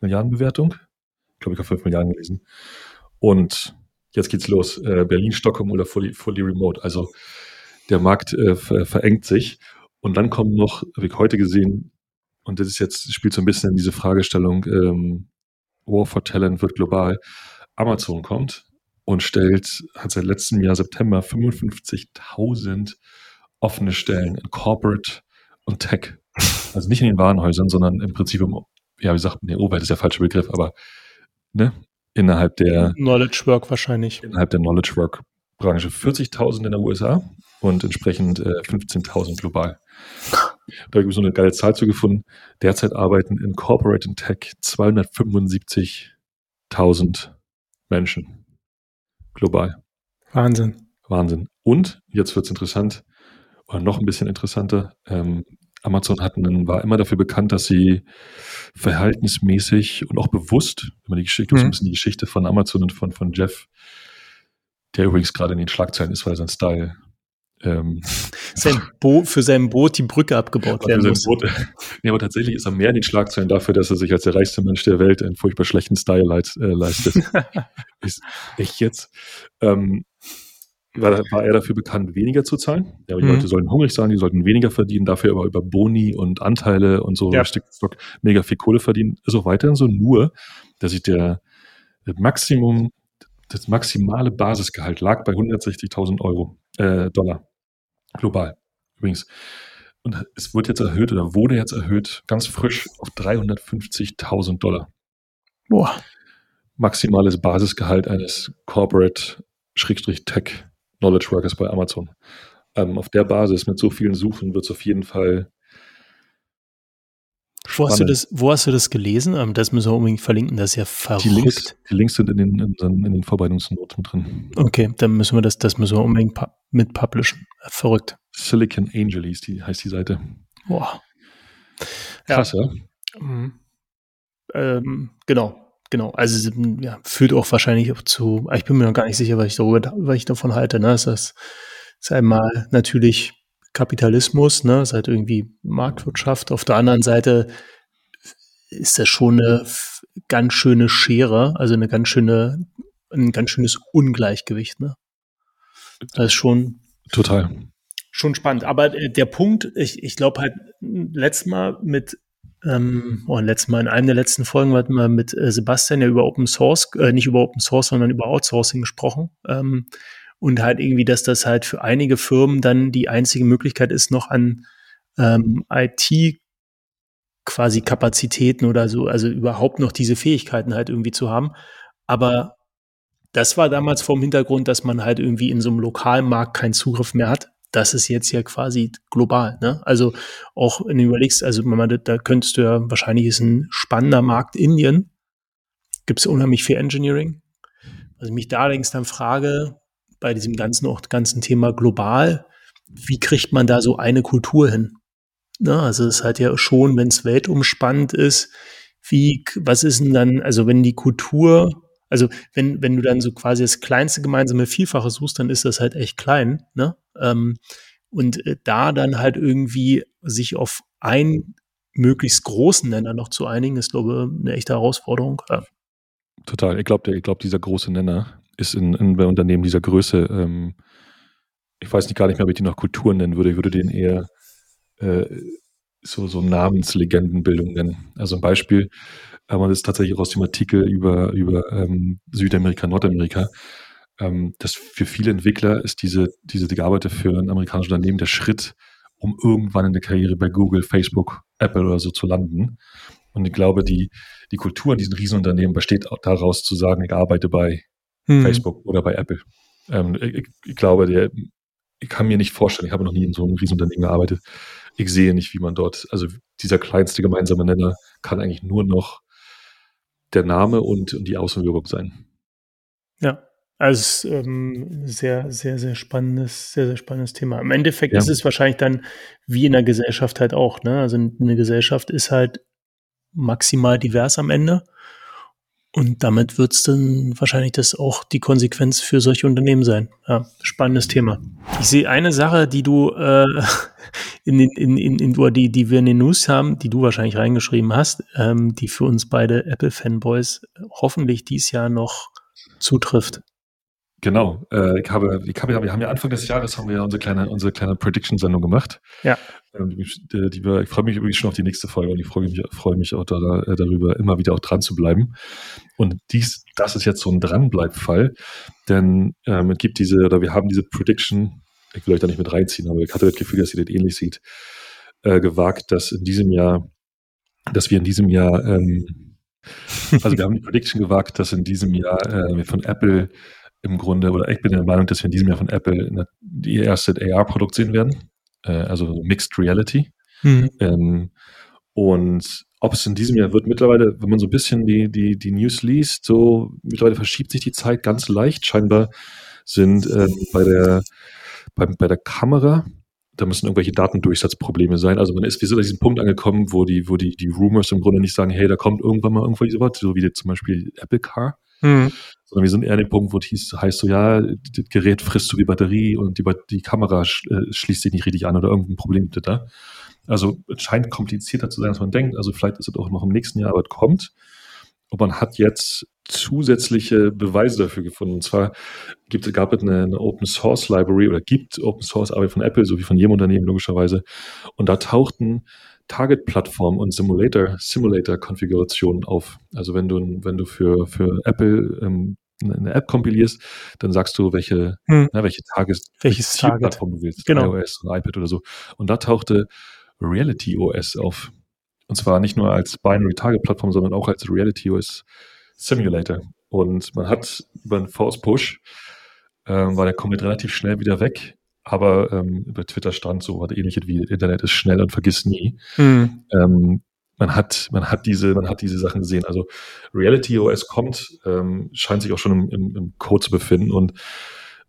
Milliarden Bewertung. Ich glaube, ich habe 5 Milliarden gelesen. Und jetzt geht's los. Äh, Berlin, Stockholm oder fully, fully remote. Also der Markt äh, ver verengt sich. Und dann kommen noch, habe ich heute gesehen, und das ist jetzt, spielt so ein bisschen in diese Fragestellung, ähm, War for Talent wird global. Amazon kommt und stellt, hat seit letztem Jahr September 55.000 offene Stellen in Corporate und Tech. Also nicht in den Warenhäusern, sondern im Prinzip im, ja, wie sagt man, der Overhead ist der falsche Begriff, aber ne, innerhalb der Knowledge Work wahrscheinlich. Innerhalb der Knowledge Work Branche 40.000 in der USA und entsprechend äh, 15.000 global. Da habe ich so eine geile Zahl zu gefunden. Derzeit arbeiten in Corporate und Tech 275.000 Menschen global. Wahnsinn. Wahnsinn. Und jetzt wird es interessant, oder noch ein bisschen interessanter. Ähm, Amazon hat einen, war immer dafür bekannt, dass sie verhältnismäßig und auch bewusst, wenn man die Geschichte, mhm. ein bisschen die Geschichte von Amazon und von, von Jeff der übrigens gerade in den Schlagzeilen ist, weil sein Style ähm, <laughs> sein Bo für sein Boot die Brücke abgebaut werden muss. Boot, <laughs> nee, aber tatsächlich ist er mehr in den Schlagzeilen dafür, dass er sich als der reichste Mensch der Welt einen furchtbar schlechten Style leit, äh, leistet. <laughs> ist echt jetzt. Ähm, war, war, er dafür bekannt, weniger zu zahlen. Ja, die mhm. Leute sollten hungrig sein, die sollten weniger verdienen, dafür aber über Boni und Anteile und so ja. Stock mega viel Kohle verdienen. Ist auch weiterhin so, nur, dass sich der Maximum, das maximale Basisgehalt lag bei 160.000 Euro, äh, Dollar. Global. Übrigens. Und es wird jetzt erhöht oder wurde jetzt erhöht, ganz frisch auf 350.000 Dollar. Boah. Maximales Basisgehalt eines Corporate-Tech Knowledge Workers bei Amazon. Ähm, auf der Basis mit so vielen Suchen wird es auf jeden Fall wo hast, du das, wo hast du das gelesen? Ähm, das müssen wir unbedingt verlinken, das ist ja verrückt. Die Links, die Links sind in den, in, in den Vorbereitungsnoten drin. Okay, dann müssen wir das, das müssen wir unbedingt mit publishen. Verrückt. Silicon Angel hieß die, heißt die Seite. Boah. Krass, ja. ja? Mhm. Ähm, genau, genau. Also ja, führt auch wahrscheinlich auch zu, ich bin mir noch gar nicht sicher, was ich darüber, was ich davon halte. Ne? Das ist einmal natürlich Kapitalismus, ne, halt irgendwie Marktwirtschaft. Auf der anderen Seite ist das schon eine ganz schöne Schere, also eine ganz schöne, ein ganz schönes Ungleichgewicht, ne? Das ist schon total schon spannend. Aber äh, der Punkt, ich, ich glaube halt letztes Mal mit ähm, oh, letztes Mal in einem der letzten Folgen hatten wir mit äh, Sebastian ja über Open Source, äh, nicht über Open Source, sondern über Outsourcing gesprochen. Ähm, und halt irgendwie, dass das halt für einige Firmen dann die einzige Möglichkeit ist, noch an ähm, IT quasi Kapazitäten oder so, also überhaupt noch diese Fähigkeiten halt irgendwie zu haben. Aber das war damals vom Hintergrund, dass man halt irgendwie in so einem lokalen Markt keinen Zugriff mehr hat. Das ist jetzt ja quasi global. Ne? Also auch wenn du überlegst, also man, da könntest du ja, wahrscheinlich ist ein spannender Markt Indien, gibt es unheimlich viel Engineering. Also mich da allerdings dann frage, bei diesem ganzen, auch ganzen Thema global, wie kriegt man da so eine Kultur hin? Na, ne, also es halt ja schon, wenn es weltumspannend ist, wie, was ist denn dann, also wenn die Kultur, also wenn, wenn du dann so quasi das kleinste gemeinsame Vielfache suchst, dann ist das halt echt klein, ne? Ähm, und äh, da dann halt irgendwie sich auf einen möglichst großen Nenner noch zu einigen, ist, glaube ich, eine echte Herausforderung. Total. Ich glaube, ich glaube, dieser große Nenner ist in, in bei Unternehmen dieser Größe, ähm, ich weiß nicht gar nicht mehr, ob ich die noch Kultur nennen würde. Ich würde den eher äh, so, so Namenslegendenbildung nennen. Also ein Beispiel, aber das ist tatsächlich aus dem Artikel über, über ähm, Südamerika, Nordamerika. Ähm, dass für viele Entwickler ist diese, diese gearbeitet für ein amerikanisches Unternehmen der Schritt, um irgendwann in der Karriere bei Google, Facebook, Apple oder so zu landen. Und ich glaube, die, die Kultur in diesen Riesenunternehmen besteht daraus zu sagen, ich arbeite bei hm. Facebook oder bei Apple. Ähm, ich, ich, glaube, der, ich kann mir nicht vorstellen, ich habe noch nie in so einem Riesenunternehmen gearbeitet. Ich sehe nicht, wie man dort, also dieser kleinste gemeinsame Nenner kann eigentlich nur noch der Name und, und die Außenwirkung sein. Ja, also ähm, sehr, sehr, sehr spannendes, sehr, sehr spannendes Thema. Im Endeffekt ja. ist es wahrscheinlich dann wie in der Gesellschaft halt auch. Ne? Also eine Gesellschaft ist halt maximal divers am Ende. Und damit wird es dann wahrscheinlich das auch die Konsequenz für solche Unternehmen sein. Ja, spannendes Thema. Ich sehe eine Sache, die du äh, <laughs> in den, in, in, in die, die wir in den News haben, die du wahrscheinlich reingeschrieben hast, ähm, die für uns beide Apple-Fanboys hoffentlich dies Jahr noch zutrifft. Genau. Äh, ich habe, ich habe, wir haben ja Anfang des Jahres haben wir ja unsere kleine, unsere kleine Prediction-Sendung gemacht. Ja. Ähm, die, die wir, ich freue mich übrigens schon auf die nächste Folge und ich freue mich, freue mich auch da, äh, darüber, immer wieder auch dran zu bleiben. Und dies, das ist jetzt so ein Dranbleibfall, denn ähm, es gibt diese, oder wir haben diese Prediction, ich will euch da nicht mit reinziehen, aber ich hatte das Gefühl, dass ihr das ähnlich sieht, äh, gewagt, dass in diesem Jahr, dass wir in diesem Jahr, ähm, also wir haben die Prediction gewagt, dass in diesem Jahr äh, wir von Apple im Grunde, oder ich bin der Meinung, dass wir in diesem Jahr von Apple eine, die erste AR-Produkt sehen werden, äh, also Mixed Reality. Mhm. Ähm, und ob es in diesem Jahr wird, mittlerweile, wenn man so ein bisschen die, die, die News liest, so mittlerweile verschiebt sich die Zeit ganz leicht. Scheinbar sind ähm, bei, der, bei, bei der Kamera, da müssen irgendwelche Datendurchsatzprobleme sein. Also man ist, wir sind an diesem Punkt angekommen, wo die, wo die, die Rumors im Grunde nicht sagen, hey, da kommt irgendwann mal irgendwo sowas, so wie zum Beispiel Apple Car Mhm. Sondern wir sind eher an dem Punkt, wo es hieß, heißt so, ja, das Gerät frisst so die Batterie und die, die Kamera sch, äh, schließt sich nicht richtig an oder irgendein Problem mit da. Also es scheint komplizierter zu sein, als man denkt. Also vielleicht ist es auch noch im nächsten Jahr, aber es kommt. Und man hat jetzt zusätzliche Beweise dafür gefunden. Und zwar gibt, gab es eine, eine Open Source Library oder gibt Open Source Arbeit von Apple, so wie von jedem Unternehmen logischerweise. Und da tauchten Target-Plattform und Simulator, Simulator-Konfigurationen auf. Also wenn du, wenn du für, für Apple ähm, eine App kompilierst, dann sagst du, welche, hm. na, welche Tages Welches Plattform du willst, genau. iOS oder iPad oder so. Und da tauchte Reality OS auf. Und zwar nicht nur als Binary Target Plattform, sondern auch als Reality OS Simulator. Und man hat über einen Force Push, ähm, war der komplett relativ schnell wieder weg. Aber ähm, über Twitter stand so, was ähnliches wie Internet ist schnell und vergiss nie. Mhm. Ähm, man hat, man hat diese, man hat diese Sachen gesehen. Also Reality OS kommt, ähm, scheint sich auch schon im, im, im Code zu befinden und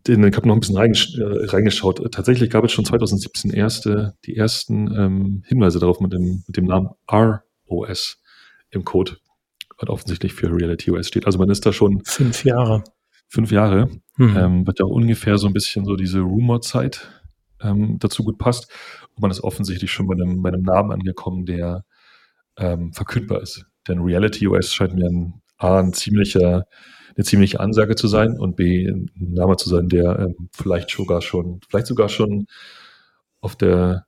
den, ich habe noch ein bisschen reingesch äh, reingeschaut. Tatsächlich gab es schon 2017 erste, die ersten ähm, Hinweise darauf mit dem, mit dem Namen ROS im Code was offensichtlich für Reality OS steht. Also man ist da schon fünf Jahre. Fünf Jahre, mhm. ähm, wird ja auch ungefähr so ein bisschen so diese Rumor-Zeit ähm, dazu gut passt. Und man ist offensichtlich schon bei einem, bei einem Namen angekommen, der ähm, verkündbar ist. Denn Reality OS scheint mir ein, A, ein ziemlicher, eine ziemliche Ansage zu sein und B, ein Name zu sein, der ähm, vielleicht sogar schon, vielleicht sogar schon auf der,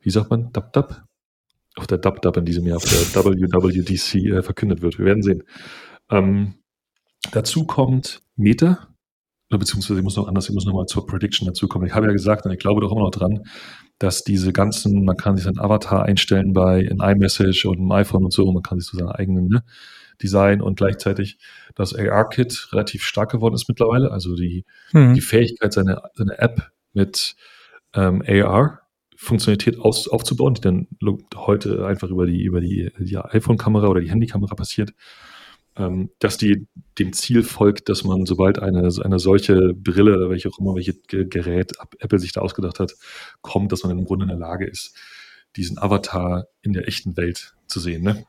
wie sagt man, Dab Dab? auf der DubDub in diesem Jahr, auf der WWDC äh, verkündet wird. Wir werden sehen. Ähm, dazu kommt Meta, beziehungsweise ich muss noch anders, ich muss noch mal zur Prediction dazu kommen. Ich habe ja gesagt, und ich glaube doch immer noch dran, dass diese ganzen, man kann sich seinen Avatar einstellen bei in iMessage und im iPhone und so, und man kann sich so seinen eigenen ne, Design und gleichzeitig das AR-Kit relativ stark geworden ist mittlerweile. Also die, mhm. die Fähigkeit, seine, seine App mit ähm, AR Funktionalität aus, aufzubauen, die dann heute einfach über die, über die, die iPhone-Kamera oder die Handykamera passiert, ähm, dass die dem Ziel folgt, dass man, sobald eine, eine solche Brille welche auch immer, welche Gerät Apple sich da ausgedacht hat, kommt, dass man im Grunde in der Lage ist, diesen Avatar in der echten Welt zu sehen. Ne?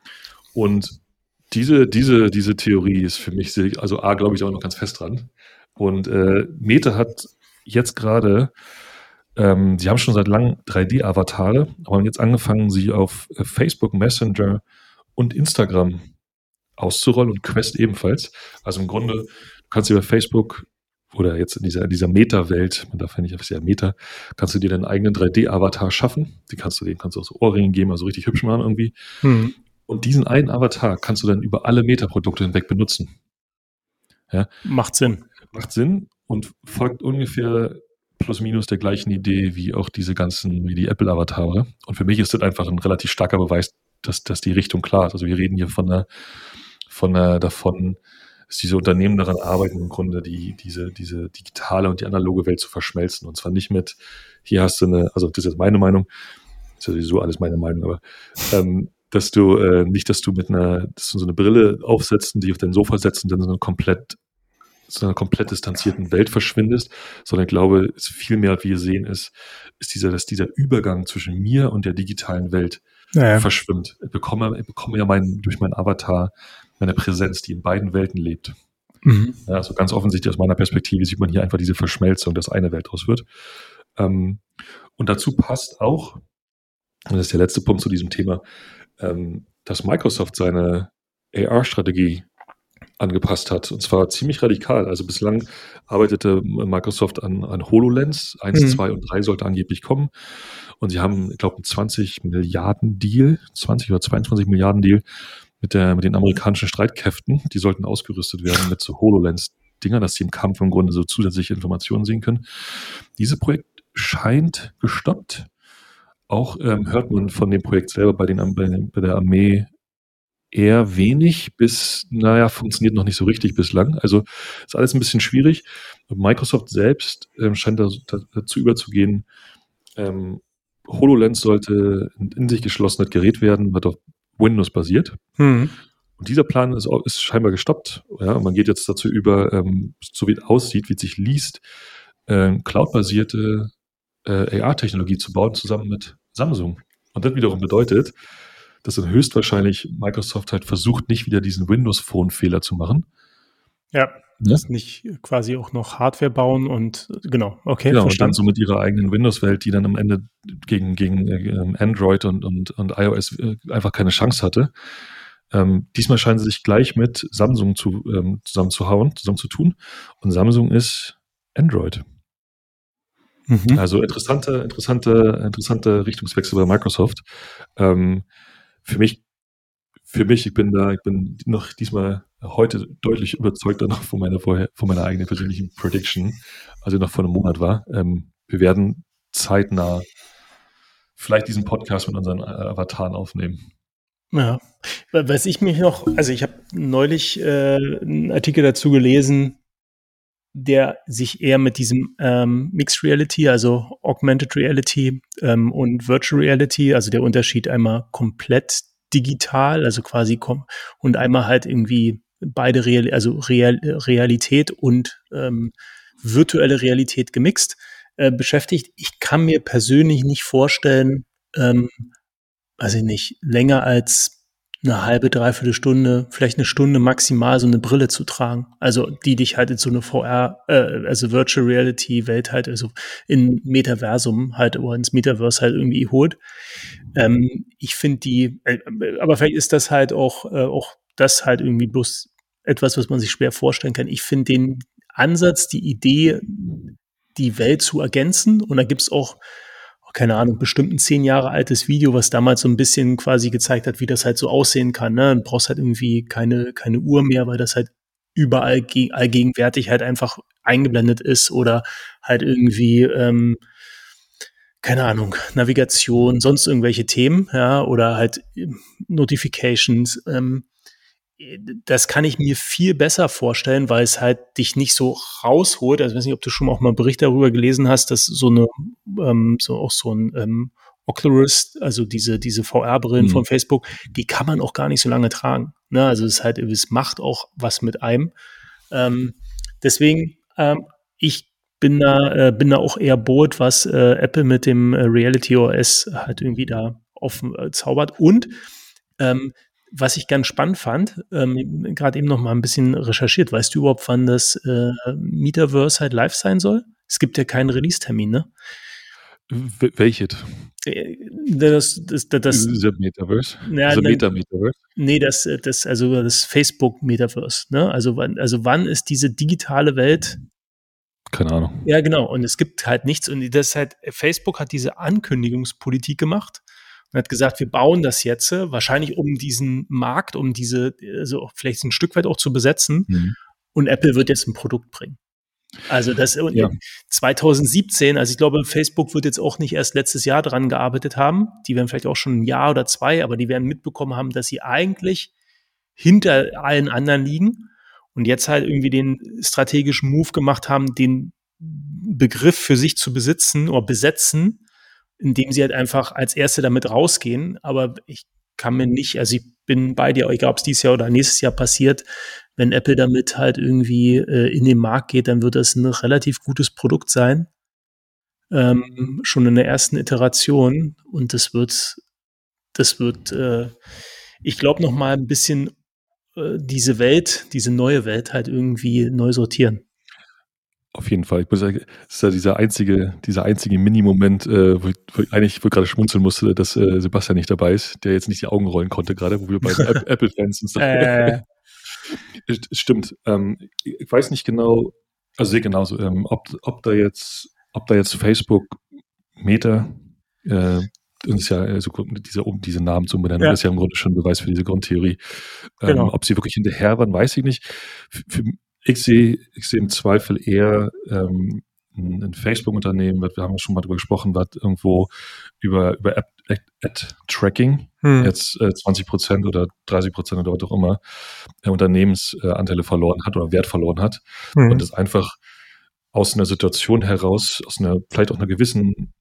Und diese, diese, diese Theorie ist für mich, also A, glaube ich auch noch ganz fest dran. Und äh, Meta hat jetzt gerade ähm, sie haben schon seit langem 3D-Avatare, aber haben jetzt angefangen, sie auf äh, Facebook Messenger und Instagram auszurollen und Quest ebenfalls. Also im Grunde, du kannst über Facebook oder jetzt in dieser, dieser Meta-Welt, man darf ja nicht, das ja Meta, kannst du dir deinen eigenen 3D-Avatar schaffen. Die kannst du, den kannst du auch so Ohrringe geben, also richtig hübsch machen irgendwie. Hm. Und diesen einen Avatar kannst du dann über alle Meta-Produkte hinweg benutzen. Ja? Macht Sinn. Macht Sinn und folgt ungefähr plus minus der gleichen Idee wie auch diese ganzen, wie die Apple-Avatare. Und für mich ist das einfach ein relativ starker Beweis, dass, dass die Richtung klar ist. Also wir reden hier von einer, von einer, davon, dass diese Unternehmen daran arbeiten, im Grunde die, diese, diese digitale und die analoge Welt zu verschmelzen. Und zwar nicht mit, hier hast du eine, also das ist jetzt meine Meinung, ist ja sowieso alles meine Meinung, aber ähm, dass du äh, nicht, dass du mit einer, dass du so eine Brille aufsetzt und die auf dein Sofa setzt und dann so eine komplett zu einer komplett distanzierten Welt verschwindest, sondern ich glaube, viel mehr, wie wir sehen, ist, ist dieser, dass dieser Übergang zwischen mir und der digitalen Welt ja, verschwimmt. Ich bekomme, ich bekomme ja mein, durch meinen Avatar meine Präsenz, die in beiden Welten lebt. Mhm. Ja, also ganz offensichtlich aus meiner Perspektive sieht man hier einfach diese Verschmelzung, dass eine Welt draus wird. Ähm, und dazu passt auch, und das ist der letzte Punkt zu diesem Thema, ähm, dass Microsoft seine AR-Strategie angepasst hat. Und zwar ziemlich radikal. Also bislang arbeitete Microsoft an, an HoloLens. Eins, mhm. zwei und drei sollte angeblich kommen. Und sie haben, ich glaube, einen 20 Milliarden Deal, 20 oder 22 Milliarden Deal mit, der, mit den amerikanischen Streitkräften. Die sollten ausgerüstet werden mit so HoloLens-Dinger, dass sie im Kampf im Grunde so zusätzliche Informationen sehen können. Dieses Projekt scheint gestoppt. Auch ähm, hört man von dem Projekt selber bei, den, bei, bei der Armee eher wenig bis, naja, funktioniert noch nicht so richtig bislang. Also ist alles ein bisschen schwierig. Microsoft selbst ähm, scheint da, da, dazu überzugehen, ähm, HoloLens sollte ein in sich geschlossenes Gerät werden, was auf Windows basiert. Mhm. Und dieser Plan ist, ist, scheinbar gestoppt. Ja, man geht jetzt dazu über, ähm, so wie es aussieht, wie es sich liest, äh, cloud-basierte äh, AR-Technologie zu bauen, zusammen mit Samsung. Und das wiederum bedeutet, dass dann höchstwahrscheinlich Microsoft halt versucht, nicht wieder diesen Windows Phone Fehler zu machen, Ja, ja? nicht quasi auch noch Hardware bauen und genau, okay. Genau, verstanden. und dann so mit ihrer eigenen Windows-Welt, die dann am Ende gegen, gegen äh, Android und, und, und iOS äh, einfach keine Chance hatte. Ähm, diesmal scheinen sie sich gleich mit Samsung zu, ähm, zusammenzuhauen, zusammenzutun. Und Samsung ist Android. Mhm. Also interessante, interessante, interessante Richtungswechsel bei Microsoft. Ähm, für mich, für mich, ich bin da, ich bin noch diesmal heute deutlich überzeugter noch von meiner vorher, von meiner eigenen persönlichen Prediction, als ich noch vor einem Monat war. Ähm, wir werden zeitnah vielleicht diesen Podcast mit unseren äh, Avataren aufnehmen. Ja, was ich mich noch, also ich habe neulich äh, einen Artikel dazu gelesen, der sich eher mit diesem ähm, Mixed Reality, also Augmented Reality ähm, und Virtual Reality, also der Unterschied einmal komplett digital, also quasi kom und einmal halt irgendwie beide Real, also Real, Realität und ähm, virtuelle Realität gemixt äh, beschäftigt. Ich kann mir persönlich nicht vorstellen, ähm, weiß ich nicht, länger als eine halbe, dreiviertel Stunde, vielleicht eine Stunde maximal so eine Brille zu tragen. Also die dich halt in so eine VR, äh, also Virtual Reality Welt halt, also in Metaversum halt oder ins Metaverse halt irgendwie holt. Ähm, ich finde die, äh, aber vielleicht ist das halt auch, äh, auch das halt irgendwie bloß etwas, was man sich schwer vorstellen kann. Ich finde den Ansatz, die Idee, die Welt zu ergänzen, und da gibt's auch keine Ahnung, bestimmt ein zehn Jahre altes Video, was damals so ein bisschen quasi gezeigt hat, wie das halt so aussehen kann. Ne? Du brauchst halt irgendwie keine, keine Uhr mehr, weil das halt überall allgegenwärtig halt einfach eingeblendet ist oder halt irgendwie, ähm, keine Ahnung, Navigation, sonst irgendwelche Themen, ja, oder halt ähm, Notifications. Ähm, das kann ich mir viel besser vorstellen, weil es halt dich nicht so rausholt. Also ich weiß nicht, ob du schon auch mal einen Bericht darüber gelesen hast, dass so eine, ähm, so auch so ein ähm, Oculus, also diese, diese VR-Brillen mhm. von Facebook, die kann man auch gar nicht so lange tragen. Ne? Also es ist halt, es macht auch was mit einem. Ähm, deswegen, ähm, ich bin da, äh, bin da auch eher bold, was äh, Apple mit dem äh, Reality OS halt irgendwie da offen äh, zaubert. Und ähm, was ich ganz spannend fand, ähm, gerade eben noch mal ein bisschen recherchiert. Weißt du überhaupt, wann das äh, Metaverse halt live sein soll? Es gibt ja keinen Release-Termin, ne? Welches? Äh, das, das, das, das, das Metaverse? Ja, also Meta-Metaverse? Nee, das, das, also das Facebook-Metaverse, ne? Also wann, also wann ist diese digitale Welt keine Ahnung. Ja, genau. Und es gibt halt nichts. Und das halt, Facebook hat diese Ankündigungspolitik gemacht und hat gesagt, wir bauen das jetzt, wahrscheinlich um diesen Markt, um diese, also vielleicht ein Stück weit auch zu besetzen. Mhm. Und Apple wird jetzt ein Produkt bringen. Also das ja. 2017, also ich glaube, Facebook wird jetzt auch nicht erst letztes Jahr dran gearbeitet haben. Die werden vielleicht auch schon ein Jahr oder zwei, aber die werden mitbekommen haben, dass sie eigentlich hinter allen anderen liegen und jetzt halt irgendwie den strategischen Move gemacht haben, den Begriff für sich zu besitzen oder besetzen indem sie halt einfach als Erste damit rausgehen. Aber ich kann mir nicht, also ich bin bei dir, egal ob es dieses Jahr oder nächstes Jahr passiert, wenn Apple damit halt irgendwie äh, in den Markt geht, dann wird das ein relativ gutes Produkt sein. Ähm, schon in der ersten Iteration. Und das wird, das wird, äh, ich glaube, noch mal ein bisschen äh, diese Welt, diese neue Welt halt irgendwie neu sortieren. Auf jeden Fall. Ich muss sagen, es ist ja dieser einzige, dieser einzige Mini-Moment, äh, wo, ich, wo ich eigentlich wo gerade schmunzeln musste, dass äh, Sebastian nicht dabei ist, der jetzt nicht die Augen rollen konnte, gerade, wo wir bei <laughs> Apple-Fans sind. Äh. <laughs> Stimmt. Ähm, ich weiß nicht genau, also sehe genauso, ähm, ob, ob da jetzt, ob da jetzt Facebook Meta äh, uns ist ja also diese, um diese Namen zu benennen, ja. ist ja im Grunde schon ein Beweis für diese Grundtheorie. Ähm, genau. Ob sie wirklich hinterher waren, weiß ich nicht. Für, ich sehe, ich sehe im Zweifel eher ähm, ein Facebook-Unternehmen, wir haben schon mal darüber gesprochen, was irgendwo über, über Ad-Tracking hm. jetzt äh, 20 Prozent oder 30 Prozent oder was auch immer äh, Unternehmensanteile verloren hat oder Wert verloren hat. Hm. Und das einfach aus einer Situation heraus, aus einer, vielleicht auch einer gewissen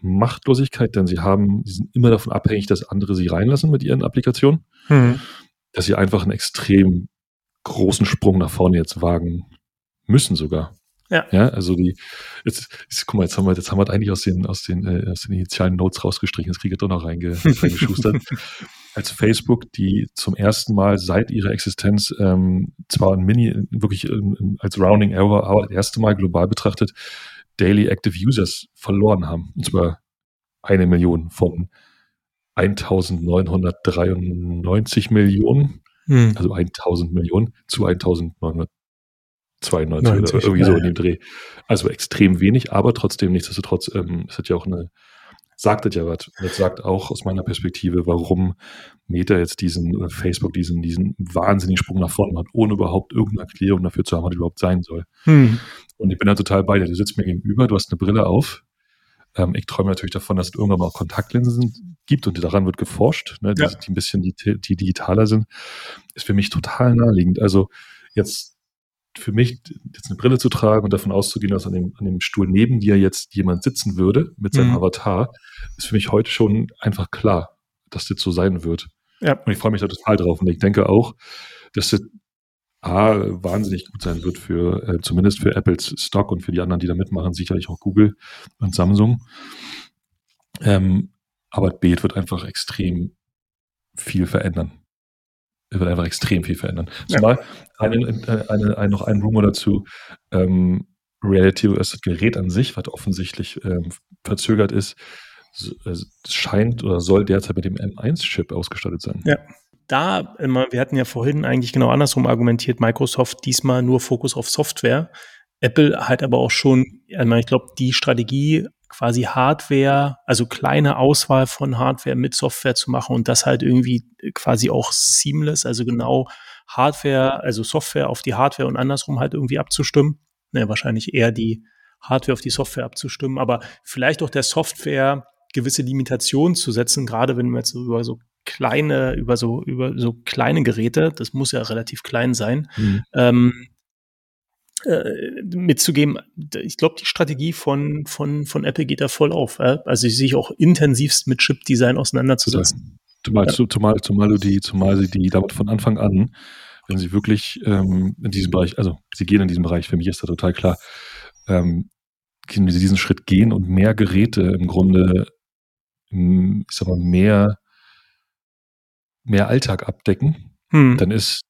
Machtlosigkeit, denn sie haben, sie sind immer davon abhängig, dass andere sie reinlassen mit ihren Applikationen, hm. dass sie einfach einen extrem großen Sprung nach vorne jetzt wagen müssen sogar. Ja. ja, also die, jetzt, jetzt, guck mal, jetzt haben wir, jetzt haben wir eigentlich aus den, aus den, äh, aus den initialen Notes rausgestrichen, das kriege ich doch noch reinge, <laughs> reingeschustert. als Facebook, die zum ersten Mal seit ihrer Existenz ähm, zwar ein Mini, wirklich ähm, als Rounding Error, aber das erste Mal global betrachtet, Daily Active Users verloren haben. Und zwar eine Million von 1993 Millionen, hm. also 1000 Millionen zu 1992 90, oder irgendwie ja, so in dem Dreh. Also extrem wenig, aber trotzdem nichtsdestotrotz, ähm, es hat ja auch eine, sagt das ja was. Das sagt auch aus meiner Perspektive, warum Meta jetzt diesen, oder Facebook diesen, diesen wahnsinnigen Sprung nach vorne hat, ohne überhaupt irgendeine Erklärung dafür zu haben, was überhaupt sein soll. Hm. Und ich bin da total bei dir. Du sitzt mir gegenüber, du hast eine Brille auf. Ähm, ich träume natürlich davon, dass es irgendwann mal auch Kontaktlinsen gibt und daran wird geforscht, ne, die, ja. die ein bisschen die, die digitaler sind. Ist für mich total naheliegend. Also jetzt für mich, jetzt eine Brille zu tragen und davon auszugehen, dass an dem, an dem Stuhl neben dir jetzt jemand sitzen würde mit seinem mhm. Avatar, ist für mich heute schon einfach klar, dass das so sein wird. Ja. Und ich freue mich da total drauf. Und ich denke auch, dass das A, wahnsinnig gut sein wird für, äh, zumindest für Apples Stock und für die anderen, die da mitmachen, sicherlich auch Google und Samsung. Ähm, aber B, wird einfach extrem viel verändern wird einfach extrem viel verändern. Zumal ja. eine, eine, eine, noch ein Rumor dazu, ähm, Reality OS, das Gerät an sich, was offensichtlich ähm, verzögert ist, äh, scheint oder soll derzeit mit dem M1-Chip ausgestattet sein. Ja. Da, wir hatten ja vorhin eigentlich genau andersrum argumentiert, Microsoft diesmal nur Fokus auf Software. Apple hat aber auch schon, ich glaube, die Strategie quasi Hardware, also kleine Auswahl von Hardware mit Software zu machen und das halt irgendwie quasi auch seamless, also genau Hardware, also Software auf die Hardware und andersrum halt irgendwie abzustimmen. Ne, wahrscheinlich eher die Hardware auf die Software abzustimmen, aber vielleicht auch der Software gewisse Limitationen zu setzen, gerade wenn wir jetzt über so kleine, über so, über so kleine Geräte, das muss ja relativ klein sein, mhm. ähm, äh, mitzugeben. Ich glaube, die Strategie von, von, von Apple geht da voll auf. Äh? Also sich auch intensivst mit Chip-Design auseinanderzusetzen. Zumal, ja. zumal, zumal du die, zumal sie die damit von Anfang an, wenn sie wirklich ähm, in diesem Bereich, also sie gehen in diesem Bereich, für mich ist da total klar, ähm, wenn sie diesen Schritt gehen und mehr Geräte im Grunde, ich sag mal, mehr, mehr Alltag abdecken, hm. dann ist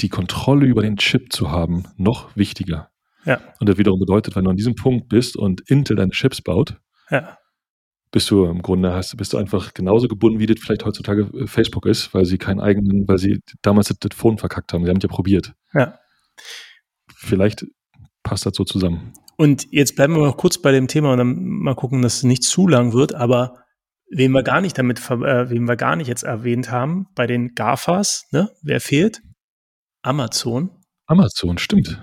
die Kontrolle über den Chip zu haben, noch wichtiger. Ja. Und das wiederum bedeutet, wenn du an diesem Punkt bist und Intel deine Chips baut, ja. bist du im Grunde hast, bist du einfach genauso gebunden, wie das vielleicht heutzutage äh, Facebook ist, weil sie keinen eigenen, weil sie damals das, das Phone verkackt haben. Sie haben es ja probiert. Ja. Vielleicht passt das so zusammen. Und jetzt bleiben wir noch kurz bei dem Thema und dann mal gucken, dass es nicht zu lang wird, aber wen wir gar nicht damit, äh, wen wir gar nicht jetzt erwähnt haben, bei den GAFAs, ne, wer fehlt? Amazon. Amazon, stimmt.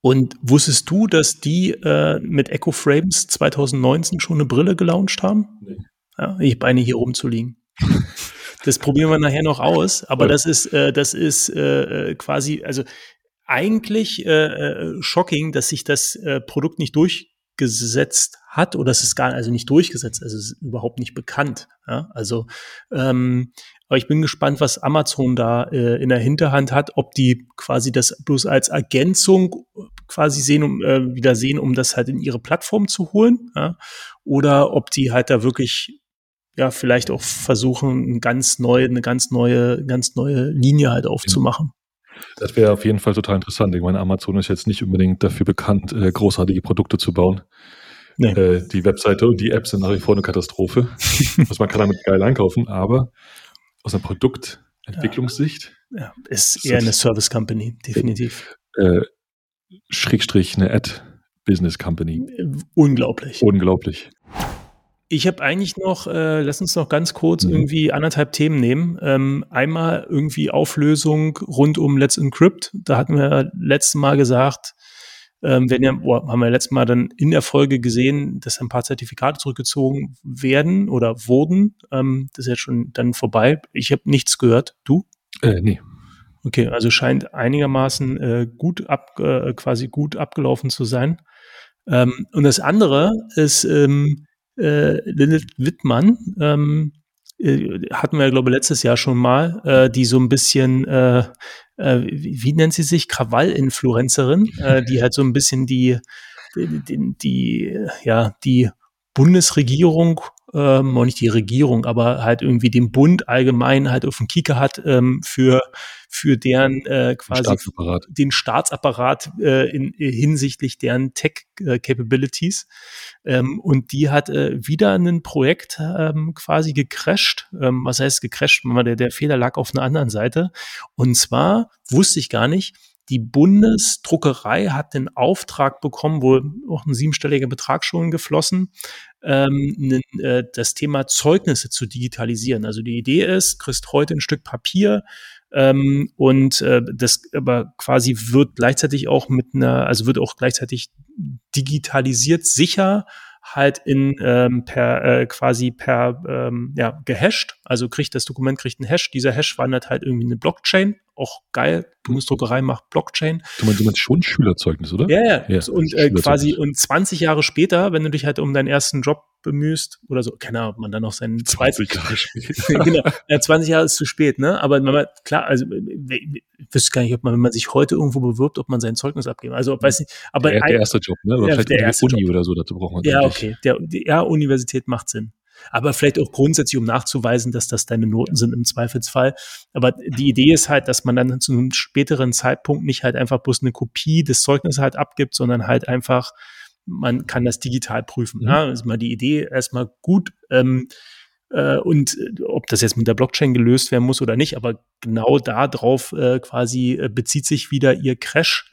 Und wusstest du, dass die äh, mit Echo Frames 2019 schon eine Brille gelauncht haben? Nee. Ja, ich habe eine hier rumzuliegen. <laughs> das probieren wir nachher noch aus, aber ja. das ist, äh, das ist äh, äh quasi, also eigentlich äh, äh, shocking, dass sich das äh, Produkt nicht durchgesetzt hat oder es ist gar also nicht durchgesetzt, also es ist überhaupt nicht bekannt. Ja? Also ähm, aber ich bin gespannt, was Amazon da äh, in der Hinterhand hat, ob die quasi das bloß als Ergänzung quasi sehen, um äh, wieder sehen, um das halt in ihre Plattform zu holen, ja? oder ob die halt da wirklich ja vielleicht auch versuchen, eine ganz neue, eine ganz neue, ganz neue Linie halt aufzumachen. Das wäre auf jeden Fall total interessant. Ich meine, Amazon ist jetzt nicht unbedingt dafür bekannt, äh, großartige Produkte zu bauen. Nee. Äh, die Webseite und die Apps sind nach wie vor eine Katastrophe. <laughs> also man kann damit geil einkaufen, aber aus einer Produktentwicklungssicht. Ja, ja ist eher eine Service Company, definitiv. Äh, Schrägstrich eine Ad-Business Company. Unglaublich. Unglaublich. Ich habe eigentlich noch, äh, lass uns noch ganz kurz mhm. irgendwie anderthalb Themen nehmen. Ähm, einmal irgendwie Auflösung rund um Let's Encrypt. Da hatten wir letztes Mal gesagt, ähm, werden ja, oh, haben wir letztes Mal dann in der Folge gesehen, dass ein paar Zertifikate zurückgezogen werden oder wurden. Ähm, das ist jetzt schon dann vorbei. Ich habe nichts gehört. Du? Äh, nee. Okay, also scheint einigermaßen äh, gut ab, äh, quasi gut abgelaufen zu sein. Ähm, und das andere ist ähm, äh, Lilith Wittmann, ähm, äh, hatten wir, glaube ich, letztes Jahr schon mal, äh, die so ein bisschen äh, äh, wie, wie, nennt sie sich, Krawall-Influencerin, äh, <laughs> die halt so ein bisschen die, die, die, ja, die Bundesregierung ähm, auch nicht die Regierung, aber halt irgendwie den Bund allgemein halt auf dem Kieker hat ähm, für für deren äh, quasi Staatsapparat. den Staatsapparat äh, in, in, hinsichtlich deren Tech-Capabilities. Ähm, und die hat äh, wieder ein Projekt ähm, quasi gecrashed. Ähm, was heißt gecrashed? Der, der Fehler lag auf einer anderen Seite. Und zwar wusste ich gar nicht, die Bundesdruckerei hat den Auftrag bekommen, wo auch ein siebenstelliger Betrag schon geflossen, ähm, äh, das Thema Zeugnisse zu digitalisieren. Also die Idee ist, kriegst heute ein Stück Papier, ähm, und äh, das aber quasi wird gleichzeitig auch mit einer, also wird auch gleichzeitig digitalisiert sicher halt in ähm, per äh, quasi per ähm, ja gehasht, also kriegt das Dokument kriegt einen Hash. Dieser Hash wandert halt irgendwie eine Blockchain, auch geil. Bundesdruckerei macht Blockchain. Du meinst, du meinst schon Schülerzeugnis, oder? Ja, ja. ja und äh, quasi und 20 Jahre später, wenn du dich halt um deinen ersten Job bemühst oder so, keine Ahnung, ob man dann noch seinen 20 Jahre später. <laughs> genau. Ja, 20 Jahre ist zu spät, ne? Aber man, klar, also ich wüsste gar nicht, ob man, wenn man sich heute irgendwo bewirbt, ob man sein Zeugnis abgeben. Also weiß nicht, aber der, der erste Job, ne? Oder ja, vielleicht der Uni Job. oder so, dazu braucht man Ja, okay. Der, die, ja, Universität macht Sinn. Aber vielleicht auch grundsätzlich, um nachzuweisen, dass das deine Noten sind im Zweifelsfall. Aber die Idee ist halt, dass man dann zu einem späteren Zeitpunkt nicht halt einfach bloß eine Kopie des Zeugnisses halt abgibt, sondern halt einfach, man kann das digital prüfen. Mhm. Ja, ist mal die Idee erstmal gut. Ähm, äh, und ob das jetzt mit der Blockchain gelöst werden muss oder nicht, aber genau darauf äh, quasi äh, bezieht sich wieder ihr Crash.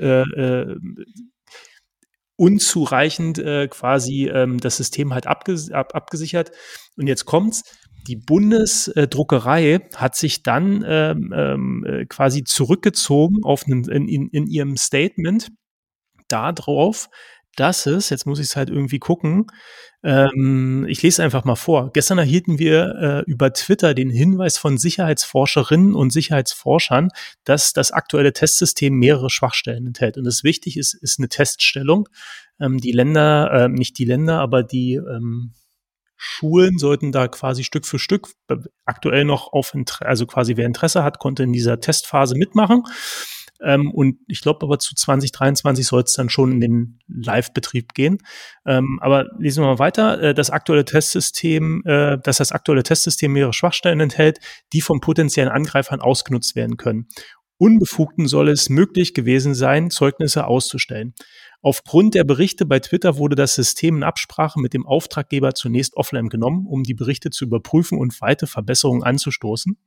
Unzureichend äh, quasi ähm, das System halt abges ab abgesichert. Und jetzt kommt's. Die Bundesdruckerei hat sich dann ähm, ähm, äh, quasi zurückgezogen auf einen, in, in, in ihrem Statement darauf, dass es, jetzt muss ich es halt irgendwie gucken, ähm, ich lese einfach mal vor. Gestern erhielten wir äh, über Twitter den Hinweis von Sicherheitsforscherinnen und Sicherheitsforschern, dass das aktuelle Testsystem mehrere Schwachstellen enthält. Und das wichtig ist, ist eine Teststellung. Ähm, die Länder, äh, nicht die Länder, aber die ähm, Schulen sollten da quasi Stück für Stück aktuell noch auf, also quasi wer Interesse hat, konnte in dieser Testphase mitmachen. Ähm, und ich glaube aber zu 2023 soll es dann schon in den Live-Betrieb gehen. Ähm, aber lesen wir mal weiter. Äh, das aktuelle Testsystem, äh, dass das aktuelle Testsystem mehrere Schwachstellen enthält, die von potenziellen Angreifern ausgenutzt werden können. Unbefugten soll es möglich gewesen sein, Zeugnisse auszustellen. Aufgrund der Berichte bei Twitter wurde das System in Absprache mit dem Auftraggeber zunächst offline genommen, um die Berichte zu überprüfen und weitere Verbesserungen anzustoßen.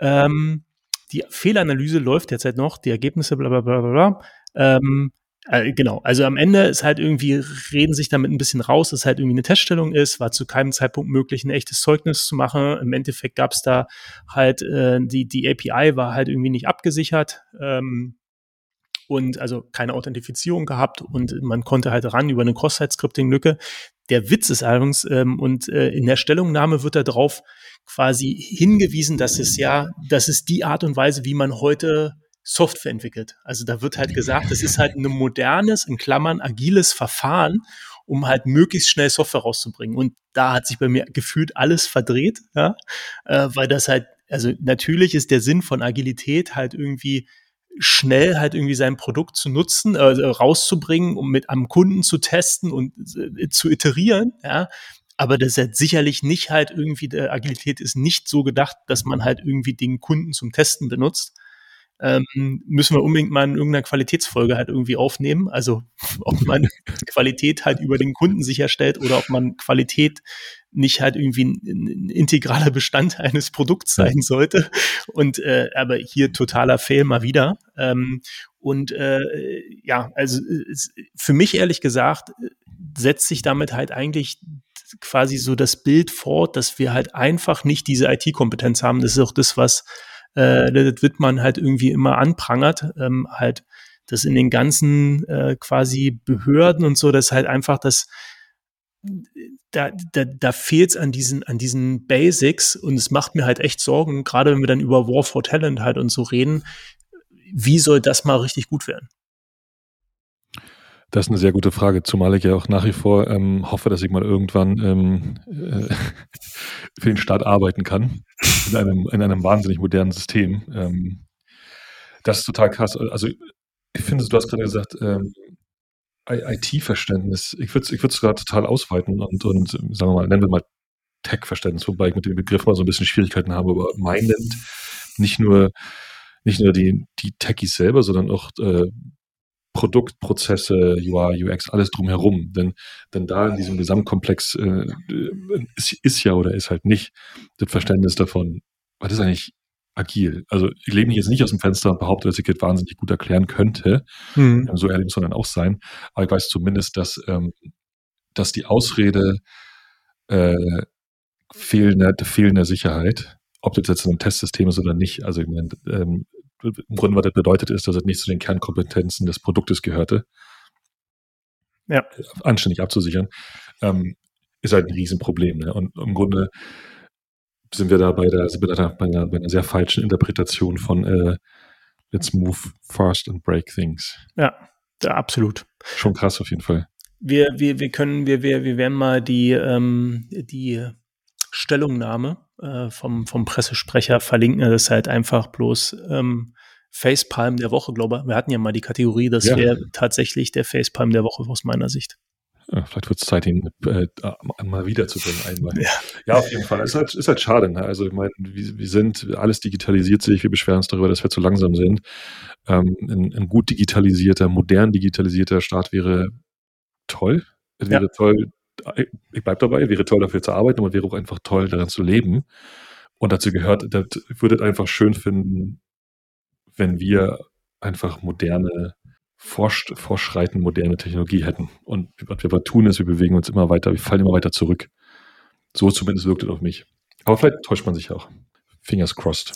Ähm, die Fehleranalyse läuft derzeit noch, die Ergebnisse, bla bla bla bla. Ähm, äh, genau, also am Ende ist halt irgendwie, reden sich damit ein bisschen raus, dass halt irgendwie eine Teststellung ist, war zu keinem Zeitpunkt möglich, ein echtes Zeugnis zu machen. Im Endeffekt gab es da halt, äh, die, die API war halt irgendwie nicht abgesichert. Ähm, und also keine Authentifizierung gehabt und man konnte halt ran über eine Cross-Site-Scripting-Lücke. Der Witz ist allerdings, ähm, und äh, in der Stellungnahme wird darauf quasi hingewiesen, dass es ja, das ist die Art und Weise, wie man heute Software entwickelt. Also da wird halt gesagt, das ist halt ein modernes, in Klammern, agiles Verfahren, um halt möglichst schnell Software rauszubringen. Und da hat sich bei mir gefühlt alles verdreht, ja, äh, weil das halt, also natürlich ist der Sinn von Agilität halt irgendwie schnell halt irgendwie sein Produkt zu nutzen, äh, rauszubringen, um mit am Kunden zu testen und äh, zu iterieren, ja. Aber das ist halt sicherlich nicht halt irgendwie, der Agilität ist nicht so gedacht, dass man halt irgendwie den Kunden zum Testen benutzt. Ähm, müssen wir unbedingt mal in irgendeiner Qualitätsfolge halt irgendwie aufnehmen. Also <laughs> ob man <laughs> Qualität halt über den Kunden sicherstellt oder ob man Qualität nicht halt irgendwie ein, ein integraler Bestandteil eines Produkts sein sollte. Und äh, aber hier totaler Fail mal wieder. Ähm, und äh, ja, also es, für mich ehrlich gesagt setzt sich damit halt eigentlich quasi so das Bild fort, dass wir halt einfach nicht diese IT-Kompetenz haben. Das ist auch das, was äh, das Wittmann halt irgendwie immer anprangert, ähm, halt dass in den ganzen äh, quasi Behörden und so, dass halt einfach das da, da, da fehlt es an diesen, an diesen Basics und es macht mir halt echt Sorgen, gerade wenn wir dann über War for Talent halt und so reden, wie soll das mal richtig gut werden? Das ist eine sehr gute Frage, zumal ich ja auch nach wie vor ähm, hoffe, dass ich mal irgendwann ähm, äh, <laughs> für den Staat arbeiten kann, in einem, in einem wahnsinnig modernen System. Ähm, das ist total krass. Also ich finde, du hast gerade gesagt, ähm, IT-Verständnis. Ich würde es ich gerade total ausweiten und, und sagen wir mal, nennen wir mal Tech-Verständnis, wobei ich mit dem Begriff mal so ein bisschen Schwierigkeiten habe, aber meinend nicht nur, nicht nur die, die Techies selber, sondern auch äh, Produktprozesse, UI, UX, alles drumherum. Denn, denn da in diesem Gesamtkomplex äh, ist, ist ja oder ist halt nicht das Verständnis davon, was ist eigentlich agil? Also ich lebe mich jetzt nicht aus dem Fenster und behaupte, dass ich das wahnsinnig gut erklären könnte. Mhm. So ehrlich muss man dann auch sein. Aber ich weiß zumindest, dass, ähm, dass die Ausrede äh, fehlender, fehlender Sicherheit, ob das jetzt ein Testsystem ist oder nicht, also ich meine, ähm, im Grunde, was das bedeutet, ist, dass es nicht zu den Kernkompetenzen des Produktes gehörte. Ja. Anständig abzusichern, ähm, ist halt ein Riesenproblem. Ne? Und im Grunde sind wir da bei der, wir da bei einer, bei einer sehr falschen Interpretation von äh, Let's move fast and break things. Ja, ja, absolut. Schon krass auf jeden Fall. Wir, wir, wir können, wir, wir, wir werden mal die, ähm, die Stellungnahme äh, vom, vom Pressesprecher verlinken. Das ist halt einfach bloß ähm, Facepalm der Woche, glaube ich. Wir hatten ja mal die Kategorie, das ja. wäre tatsächlich der Facepalm der Woche aus meiner Sicht. Ja, vielleicht wird es Zeit, ihn äh, mal wiederzubringen einmal. Ja. ja, auf jeden Fall. Es ist halt, ist halt schade. Ne? Also ich meine, wir, wir, sind, alles digitalisiert sich, wir beschweren uns darüber, dass wir zu langsam sind. Ähm, ein, ein, gut digitalisierter, modern digitalisierter Staat wäre toll. Es wäre ja. toll, ich bleibe dabei, wäre toll dafür zu arbeiten, aber wäre auch einfach toll daran zu leben. Und dazu gehört, das würde einfach schön finden, wenn wir einfach moderne, forsch, forschreiten moderne Technologie hätten. Und was wir tun ist, wir bewegen uns immer weiter, wir fallen immer weiter zurück. So zumindest wirkt es auf mich. Aber vielleicht täuscht man sich auch. Fingers crossed.